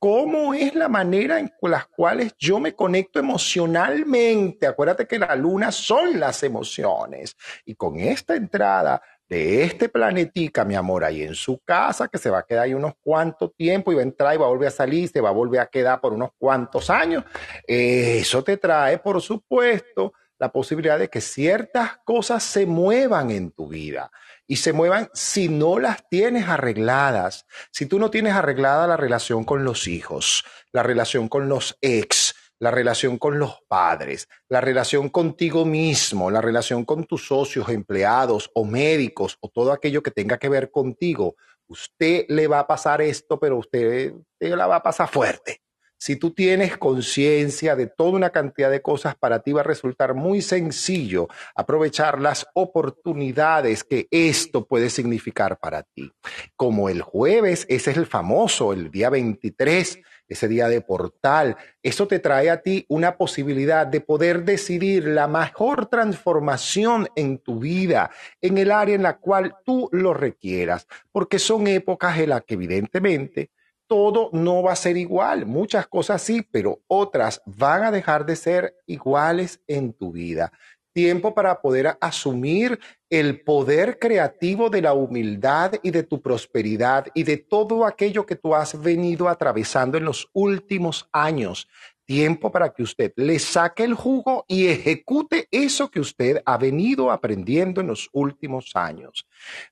cómo es la manera en las cuales yo me conecto emocionalmente. Acuérdate que la luna son las emociones. Y con esta entrada de este planetica, mi amor, ahí en su casa, que se va a quedar ahí unos cuantos tiempo y va a entrar y va a volver a salir, se va a volver a quedar por unos cuantos años, eso te trae, por supuesto, la posibilidad de que ciertas cosas se muevan en tu vida y se muevan si no las tienes arregladas. Si tú no tienes arreglada la relación con los hijos, la relación con los ex, la relación con los padres, la relación contigo mismo, la relación con tus socios, empleados o médicos o todo aquello que tenga que ver contigo, usted le va a pasar esto, pero usted, usted la va a pasar fuerte. Si tú tienes conciencia de toda una cantidad de cosas, para ti va a resultar muy sencillo aprovechar las oportunidades que esto puede significar para ti. Como el jueves, ese es el famoso, el día 23, ese día de portal, eso te trae a ti una posibilidad de poder decidir la mejor transformación en tu vida, en el área en la cual tú lo requieras, porque son épocas en las que evidentemente todo no va a ser igual. Muchas cosas sí, pero otras van a dejar de ser iguales en tu vida. Tiempo para poder asumir el poder creativo de la humildad y de tu prosperidad y de todo aquello que tú has venido atravesando en los últimos años tiempo para que usted le saque el jugo y ejecute eso que usted ha venido aprendiendo en los últimos años.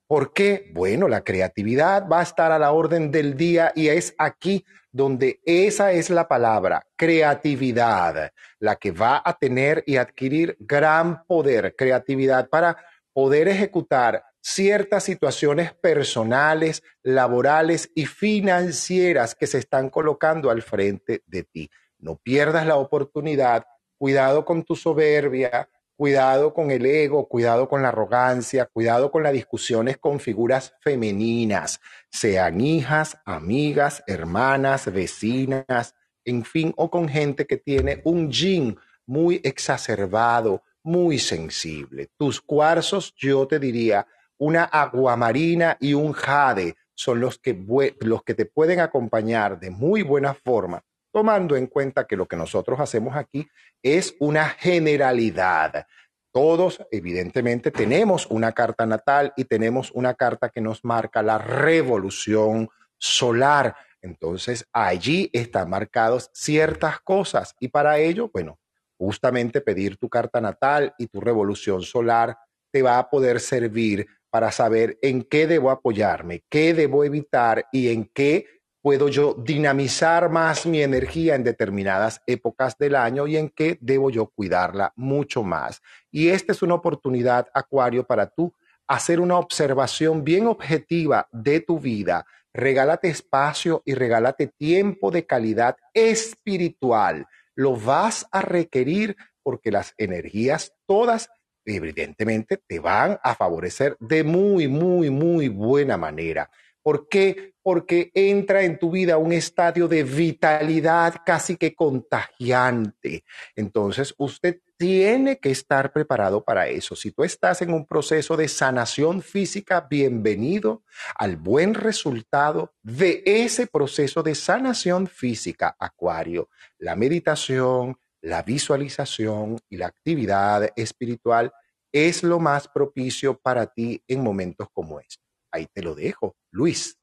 ¿Por qué? Bueno, la creatividad va a estar a la orden del día y es aquí donde esa es la palabra, creatividad, la que va a tener y adquirir gran poder, creatividad para poder ejecutar ciertas situaciones personales, laborales y financieras que se están colocando al frente de ti. No pierdas la oportunidad. Cuidado con tu soberbia, cuidado con el ego, cuidado con la arrogancia, cuidado con las discusiones con figuras femeninas, sean hijas, amigas, hermanas, vecinas, en fin, o con gente que tiene un yin muy exacerbado, muy sensible. Tus cuarzos, yo te diría, una aguamarina y un jade son los que, los que te pueden acompañar de muy buena forma tomando en cuenta que lo que nosotros hacemos aquí es una generalidad. Todos, evidentemente, tenemos una carta natal y tenemos una carta que nos marca la revolución solar. Entonces, allí están marcadas ciertas cosas y para ello, bueno, justamente pedir tu carta natal y tu revolución solar te va a poder servir para saber en qué debo apoyarme, qué debo evitar y en qué puedo yo dinamizar más mi energía en determinadas épocas del año y en qué debo yo cuidarla mucho más. Y esta es una oportunidad, Acuario, para tú hacer una observación bien objetiva de tu vida. Regálate espacio y regálate tiempo de calidad espiritual. Lo vas a requerir porque las energías todas evidentemente te van a favorecer de muy, muy, muy buena manera. ¿Por qué? Porque entra en tu vida un estadio de vitalidad casi que contagiante. Entonces, usted tiene que estar preparado para eso. Si tú estás en un proceso de sanación física, bienvenido al buen resultado de ese proceso de sanación física, Acuario. La meditación, la visualización y la actividad espiritual es lo más propicio para ti en momentos como este. Ahí te lo dejo, Luis.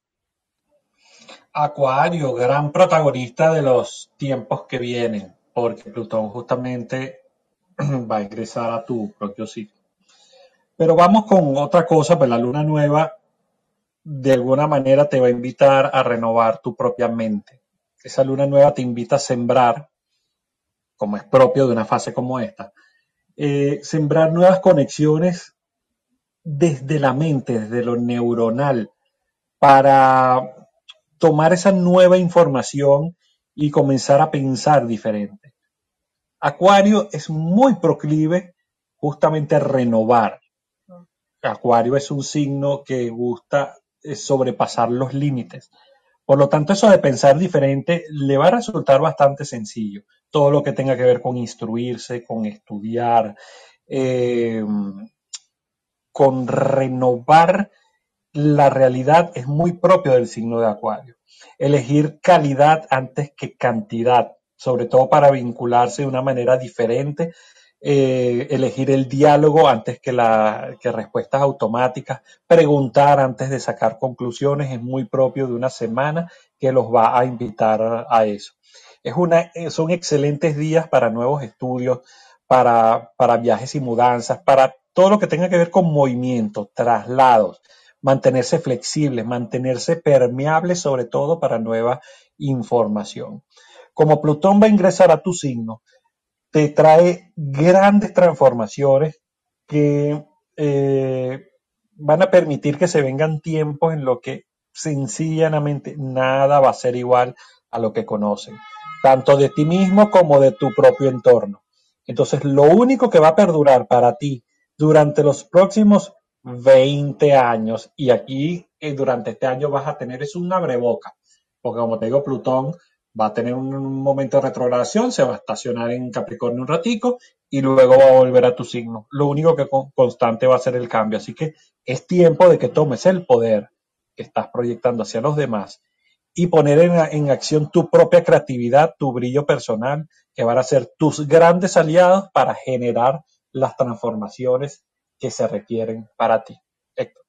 Acuario, gran protagonista de los tiempos que vienen, porque Plutón justamente va a ingresar a tu propio sitio. Pero vamos con otra cosa, pues la luna nueva de alguna manera te va a invitar a renovar tu propia mente. Esa luna nueva te invita a sembrar, como es propio de una fase como esta, eh, sembrar nuevas conexiones desde la mente, desde lo neuronal, para tomar esa nueva información y comenzar a pensar diferente. Acuario es muy proclive justamente a renovar. Acuario es un signo que gusta eh, sobrepasar los límites. Por lo tanto, eso de pensar diferente le va a resultar bastante sencillo. Todo lo que tenga que ver con instruirse, con estudiar, eh, con renovar la realidad es muy propio del signo de Acuario. Elegir calidad antes que cantidad, sobre todo para vincularse de una manera diferente eh, elegir el diálogo antes que, la, que respuestas automáticas, preguntar antes de sacar conclusiones es muy propio de una semana que los va a invitar a eso. Es una, eh, son excelentes días para nuevos estudios, para, para viajes y mudanzas, para todo lo que tenga que ver con movimiento, traslados, mantenerse flexibles, mantenerse permeables sobre todo para nueva información. Como Plutón va a ingresar a tu signo, te trae grandes transformaciones que eh, van a permitir que se vengan tiempos en los que sencillamente nada va a ser igual a lo que conocen, tanto de ti mismo como de tu propio entorno. Entonces, lo único que va a perdurar para ti durante los próximos 20 años, y aquí eh, durante este año vas a tener es un abreboca, porque como te digo, Plutón va a tener un momento de retrogradación, se va a estacionar en Capricornio un ratico y luego va a volver a tu signo. Lo único que constante va a ser el cambio. Así que es tiempo de que tomes el poder que estás proyectando hacia los demás y poner en, en acción tu propia creatividad, tu brillo personal, que van a ser tus grandes aliados para generar las transformaciones que se requieren para ti. Héctor.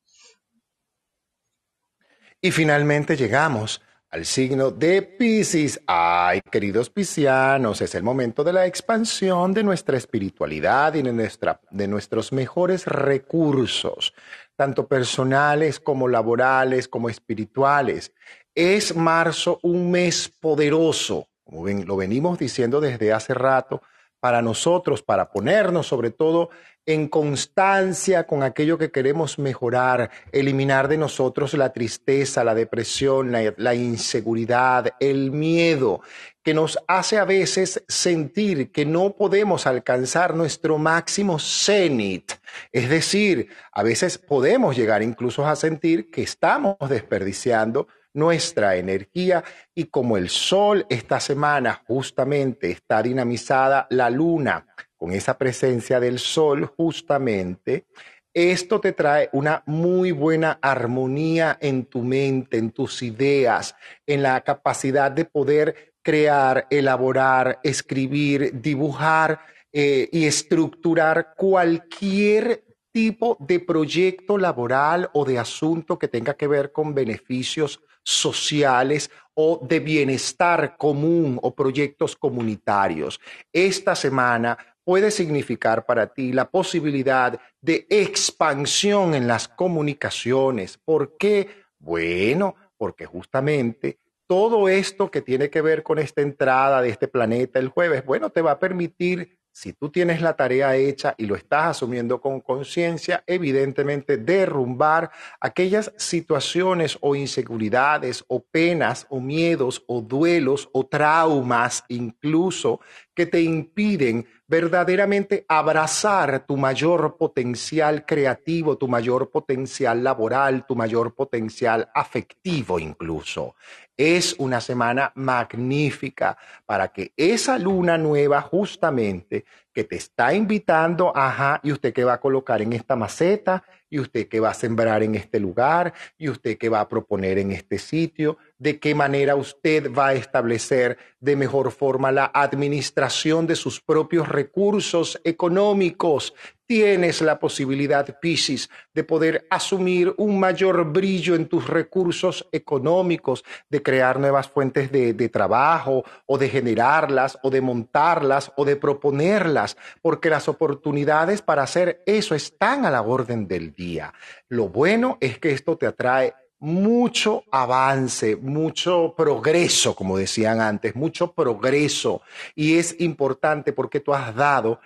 Y finalmente llegamos al signo de Pisces. Ay, queridos piscianos, es el momento de la expansión de nuestra espiritualidad y de, nuestros mejores recursos, tanto personales como laborales, como espirituales. Es marzo un mes poderoso, como lo venimos diciendo desde hace rato, para nosotros, para ponernos sobre todo en constancia con aquello que queremos mejorar, eliminar de nosotros la tristeza, la depresión, la, inseguridad, el miedo, que nos hace a veces sentir que no podemos alcanzar nuestro máximo cenit. Es decir, a veces podemos llegar incluso a sentir que estamos desperdiciando nuestra energía y como el sol esta semana justamente está dinamizada la luna con esa presencia del sol justamente, esto te trae una muy buena armonía en tu mente, en tus ideas, en la capacidad de poder crear, elaborar, escribir, dibujar eh, y estructurar cualquier tipo de proyecto laboral o de asunto que tenga que ver con beneficios sociales o de bienestar común o proyectos comunitarios. Esta semana puede significar para ti la posibilidad de expansión en las comunicaciones. ¿Por qué? Bueno, porque justamente todo esto que tiene que ver con esta entrada de este planeta el jueves, bueno, te va a permitir si tú tienes la tarea hecha y lo estás asumiendo con conciencia, evidentemente derrumbar aquellas situaciones o inseguridades o penas o miedos o duelos o traumas incluso que te impiden verdaderamente abrazar tu mayor potencial creativo, tu mayor potencial laboral, tu mayor potencial afectivo incluso. Es una semana magnífica para que esa luna nueva justamente que te está invitando, ajá, y usted qué va a colocar en esta maceta, y usted qué va a sembrar en este lugar, y usted qué va a proponer en este sitio, de qué manera usted va a establecer de mejor forma la administración de sus propios recursos económicos. Tienes la posibilidad, Piscis, de poder asumir un mayor brillo en tus recursos económicos, de crear nuevas fuentes de, de trabajo o de generarlas o de montarlas o de proponerlas, porque las oportunidades para hacer eso están a la orden del día. Lo bueno es que esto te atrae mucho avance, mucho progreso, como decían antes, mucho progreso. Y es importante porque tú has dado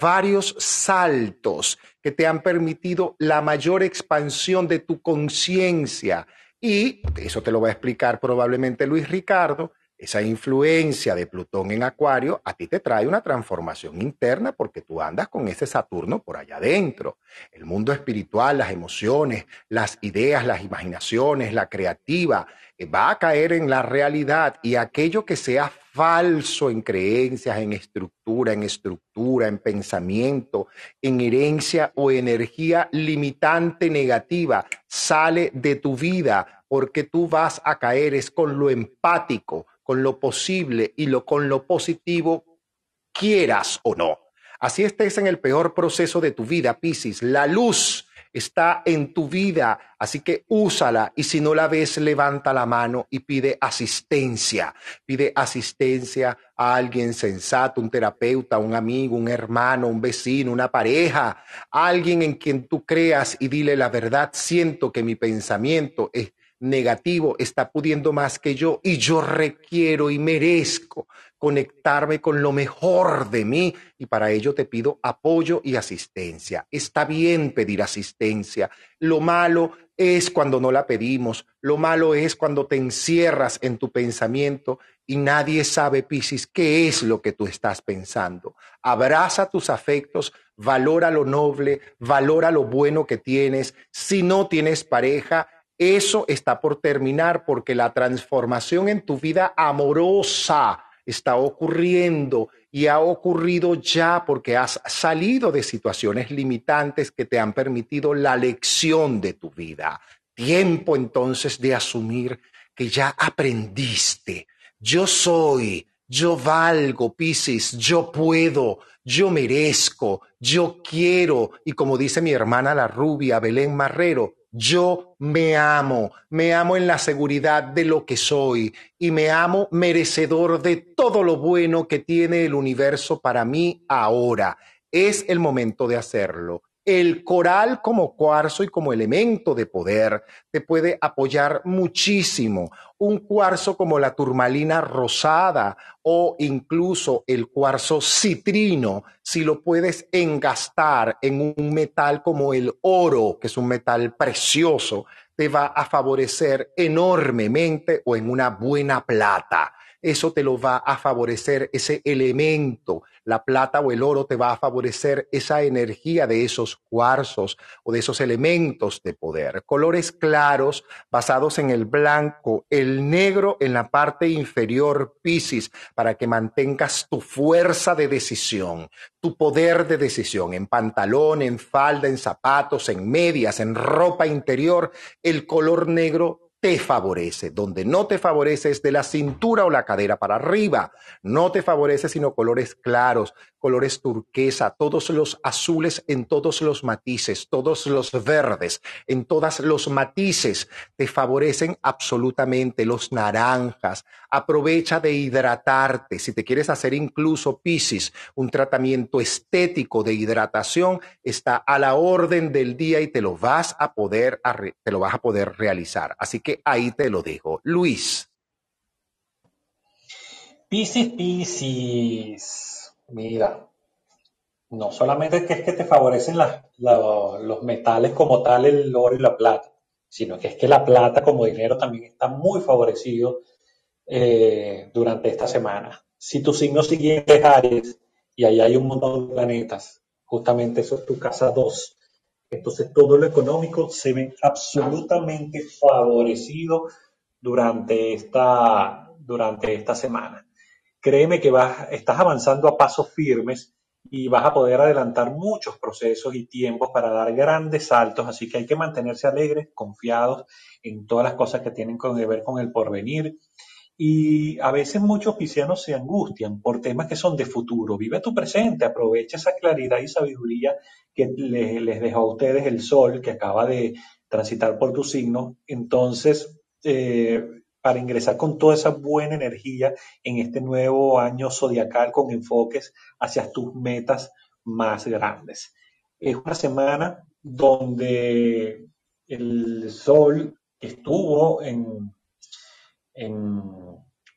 varios saltos que te han permitido la mayor expansión de tu conciencia. Y eso te lo va a explicar probablemente Luis Ricardo, esa influencia de Plutón en Acuario a ti te trae una transformación interna porque tú andas con ese Saturno por allá adentro. El mundo espiritual, las emociones, las ideas, las imaginaciones, la creativa, eh, va a caer en la realidad y aquello que sea falso en creencias, en estructura, en estructura, en pensamiento, en herencia o energía limitante negativa, sale de tu vida porque tú vas a caer es con lo empático, con lo posible y lo, con lo positivo, quieras o no. Así estés en el peor proceso de tu vida, Piscis. La luz está en tu vida, así que úsala y si no la ves, levanta la mano y pide asistencia. Pide asistencia a alguien sensato, un terapeuta, un amigo, un hermano, un vecino, una pareja, alguien en quien tú creas y dile la verdad, siento que mi pensamiento es negativo está pudiendo más que yo y yo requiero y merezco conectarme con lo mejor de mí y para ello te pido apoyo y asistencia. Está bien pedir asistencia. Lo malo es cuando no la pedimos. Lo malo es cuando te encierras en tu pensamiento y nadie sabe, Piscis, qué es lo que tú estás pensando. Abraza tus afectos, valora lo noble, valora lo bueno que tienes. Si no tienes pareja, eso está por terminar porque la transformación en tu vida amorosa está ocurriendo y ha ocurrido ya porque has salido de situaciones limitantes que te han permitido la lección de tu vida. Tiempo entonces de asumir que ya aprendiste. Yo soy, yo valgo, Piscis, yo puedo, yo merezco, yo quiero. Y como dice mi hermana la rubia Belén Marrero, yo me amo, me amo en la seguridad de lo que soy y me amo merecedor de todo lo bueno que tiene el universo para mí ahora. Es el momento de hacerlo. El coral como cuarzo y como elemento de poder te puede apoyar muchísimo. Un cuarzo como la turmalina rosada o incluso el cuarzo citrino, si lo puedes engastar en un metal como el oro, que es un metal precioso, te va a favorecer enormemente o en una buena plata eso te lo va a favorecer, ese elemento, la plata o el oro te va a favorecer esa energía de esos cuarzos o de esos elementos de poder. Colores claros basados en el blanco, el negro en la parte inferior, Piscis, para que mantengas tu fuerza de decisión, tu poder de decisión en pantalón, en falda, en zapatos, en medias, en ropa interior. El color negro te favorece. Donde no te favorece es de la cintura o la cadera para arriba. No te favorece sino colores claros, colores turquesa, todos los azules en todos los matices, todos los verdes en todos los matices. Te favorecen absolutamente los naranjas. Aprovecha de hidratarte. Si te quieres hacer incluso Piscis, un tratamiento estético de hidratación, está a la orden del día y te lo vas a poder, te lo vas a poder realizar. Así que ahí te lo dejo. Luis. Piscis, Piscis. Mira, no solamente que es que te favorecen los metales como tal, el oro y la plata, sino que es que la plata como dinero también está muy favorecido eh, durante esta semana. Si tu signo siguiente es Aries y ahí hay un montón de planetas, justamente eso es tu casa 2, entonces todo lo económico se ve absolutamente favorecido durante esta, durante esta semana. Créeme que vas, estás avanzando a pasos firmes y vas a poder adelantar muchos procesos y tiempos para dar grandes saltos, así que hay que mantenerse alegres, confiados en todas las cosas que tienen que ver con el porvenir. Y a veces muchos piscianos se angustian por temas que son de futuro. Vive tu presente, aprovecha esa claridad y sabiduría que les, dejó a ustedes el sol que acaba de transitar por tu signo. Entonces, eh, para ingresar con toda esa buena energía en este nuevo año zodiacal con enfoques hacia tus metas más grandes. Es una semana donde el sol estuvo en, en,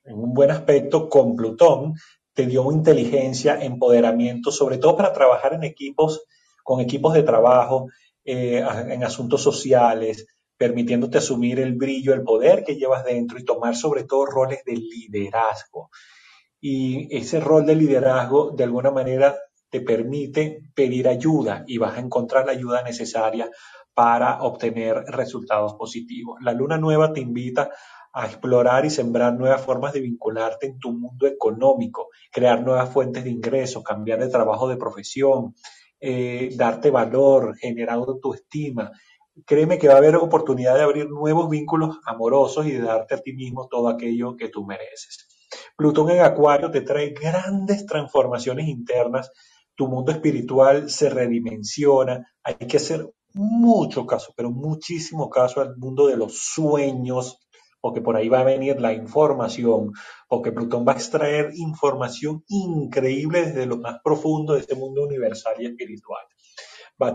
un buen aspecto con Plutón, te dio inteligencia, empoderamiento, sobre todo para trabajar en equipos, con equipos de trabajo, eh, en asuntos sociales, permitiéndote asumir el brillo, el poder que llevas dentro y tomar sobre todo roles de liderazgo. Y ese rol de liderazgo de alguna manera te permite pedir ayuda y vas a encontrar la ayuda necesaria para obtener resultados positivos. La luna nueva te invita a explorar y sembrar nuevas formas de vincularte en tu mundo económico, crear nuevas fuentes de ingresos, cambiar de trabajo de profesión, eh, darte valor, generar autoestima, créeme que va a haber oportunidad de abrir nuevos vínculos amorosos y de darte a ti mismo todo aquello que tú mereces. Plutón en Acuario te trae grandes transformaciones internas, tu mundo espiritual se redimensiona, hay que hacer mucho caso, pero muchísimo caso al mundo de los sueños, porque por ahí va a venir la información, porque Plutón va a extraer información increíble desde lo más profundo de este mundo universal y espiritual.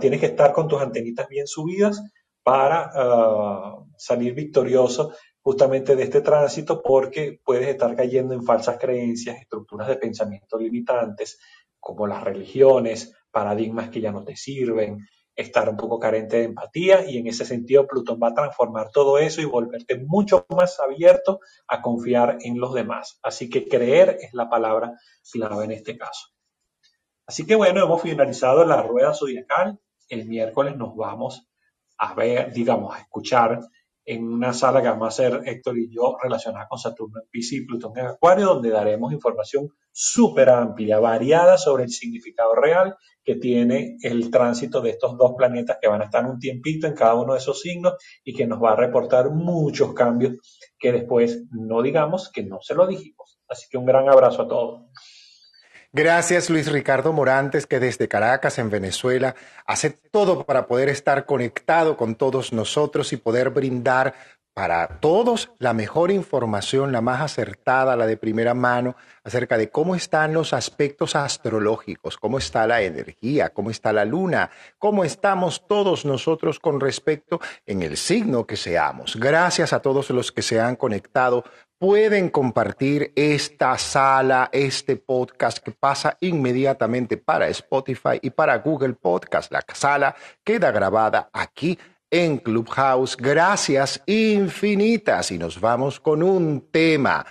Tienes que estar con tus antenitas bien subidas para ah, salir victorioso justamente de este tránsito porque puedes estar cayendo en falsas creencias, estructuras de pensamiento limitantes, como las religiones, paradigmas que ya no te sirven, estar un poco carente de empatía y en ese sentido Plutón va a transformar todo eso y volverte mucho más abierto a confiar en los demás. Así que creer es la palabra clave en este caso. Así que bueno, hemos finalizado la rueda zodiacal. El miércoles nos vamos a ver, digamos, a escuchar en una sala que vamos a hacer Héctor y yo relacionada con Saturno en y Plutón en Acuario, donde daremos información súper amplia, variada sobre el significado real que tiene el tránsito de estos dos planetas que van a estar un tiempito en cada uno de esos signos y que nos va a reportar muchos cambios que después no digamos que no se lo dijimos. Así que un gran abrazo a todos. Gracias Luis Ricardo Morantes, que desde Caracas, en Venezuela, hace todo para poder estar conectado con todos nosotros y poder brindar para todos la mejor información, la más acertada, la de primera mano, acerca de cómo están los aspectos astrológicos, cómo está la energía, cómo está la luna, cómo estamos todos nosotros con respecto en el signo que seamos. Gracias a todos los que se han conectado pueden compartir esta sala, este podcast que pasa inmediatamente para Spotify y para Google Podcast. La sala queda grabada aquí en Clubhouse. Gracias infinitas y nos vamos con un tema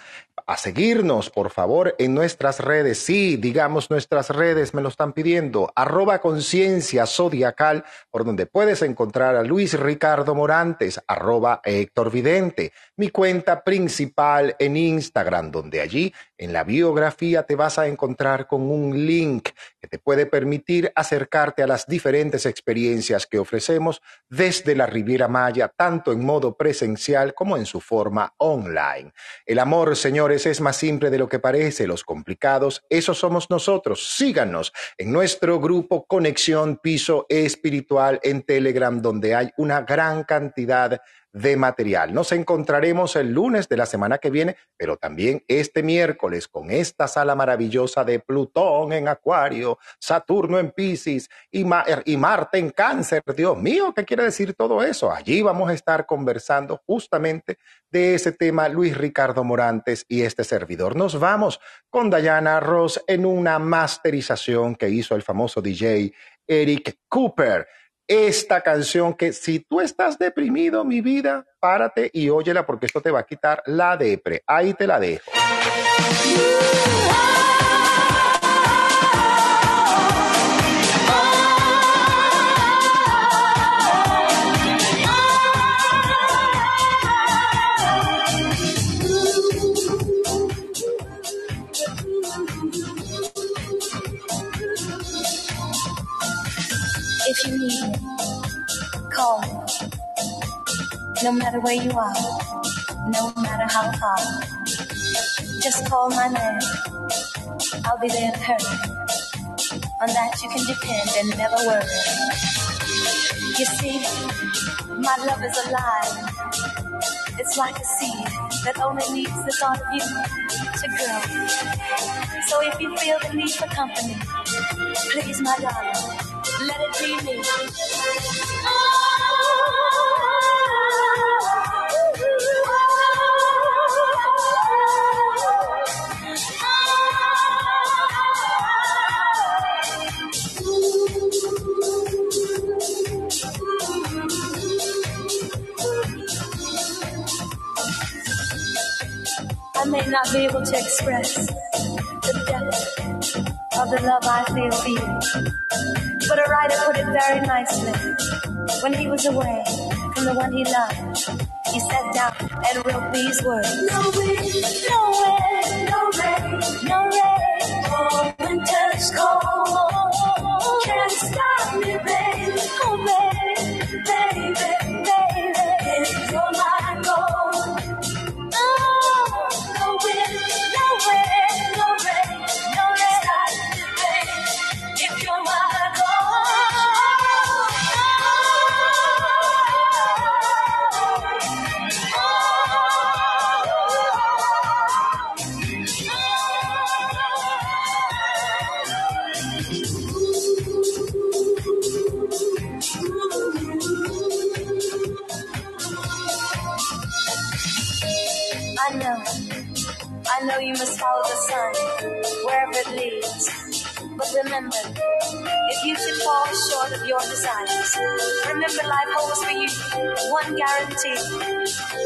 a seguirnos, por favor, en nuestras redes. Sí, digamos nuestras redes, me lo están pidiendo. Arroba conciencia zodiacal, por donde puedes encontrar a Luis Ricardo Morantes, arroba Héctor Vidente, mi cuenta principal en Instagram, donde allí en la biografía te vas a encontrar con un link que te puede permitir acercarte a las diferentes experiencias que ofrecemos desde la Riviera Maya, tanto en modo presencial como en su forma online. El amor, es más simple de lo que parece. Los complicados, esos somos nosotros. Síganos en nuestro grupo Conexión Piso Espiritual en Telegram, donde hay una gran cantidad de material. Nos encontraremos el lunes de la semana que viene, pero también este miércoles con esta sala maravillosa de Plutón en Acuario, Saturno en Pisces y, y Marte en Cáncer. Dios mío, ¿qué quiere decir todo eso? Allí vamos a estar conversando justamente de ese tema Luis Ricardo Morantes y este servidor. Nos vamos con Diana Ross en una masterización que hizo el famoso DJ Eric Cooper esta canción que si tú estás deprimido, mi vida, párate y óyela porque esto te va a quitar la depre. Ahí te la dejo. No matter where you are, no matter how far, just call my name. I'll be there to hurry. On that you can depend and never worry. You see, my love is alive. It's like a seed that only needs the thought of you to grow. So if you feel the need for company, please, my darling, let it be me. I may not be able to express the depth of the love I feel for you. But a writer put it very nicely. When he was away from the one he loved, he sat down and wrote these words. No wind, no wind, no rain, no rain. Oh, winter's cold. Can't stop me. Oh, baby, baby, baby. Remember, if you should fall short of your desires, remember life holds for you one guarantee.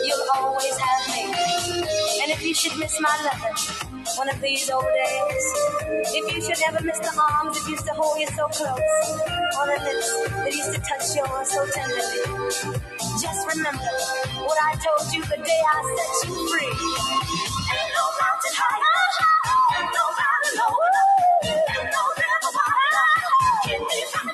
You'll always have me. And if you should miss my loving one of these old days, if you should ever miss the arms that used to hold you so close, or the lips that used to touch yours so tenderly, just remember what I told you the day I set you free. Ain't no mountain high, ain't no valley low. 天，地上。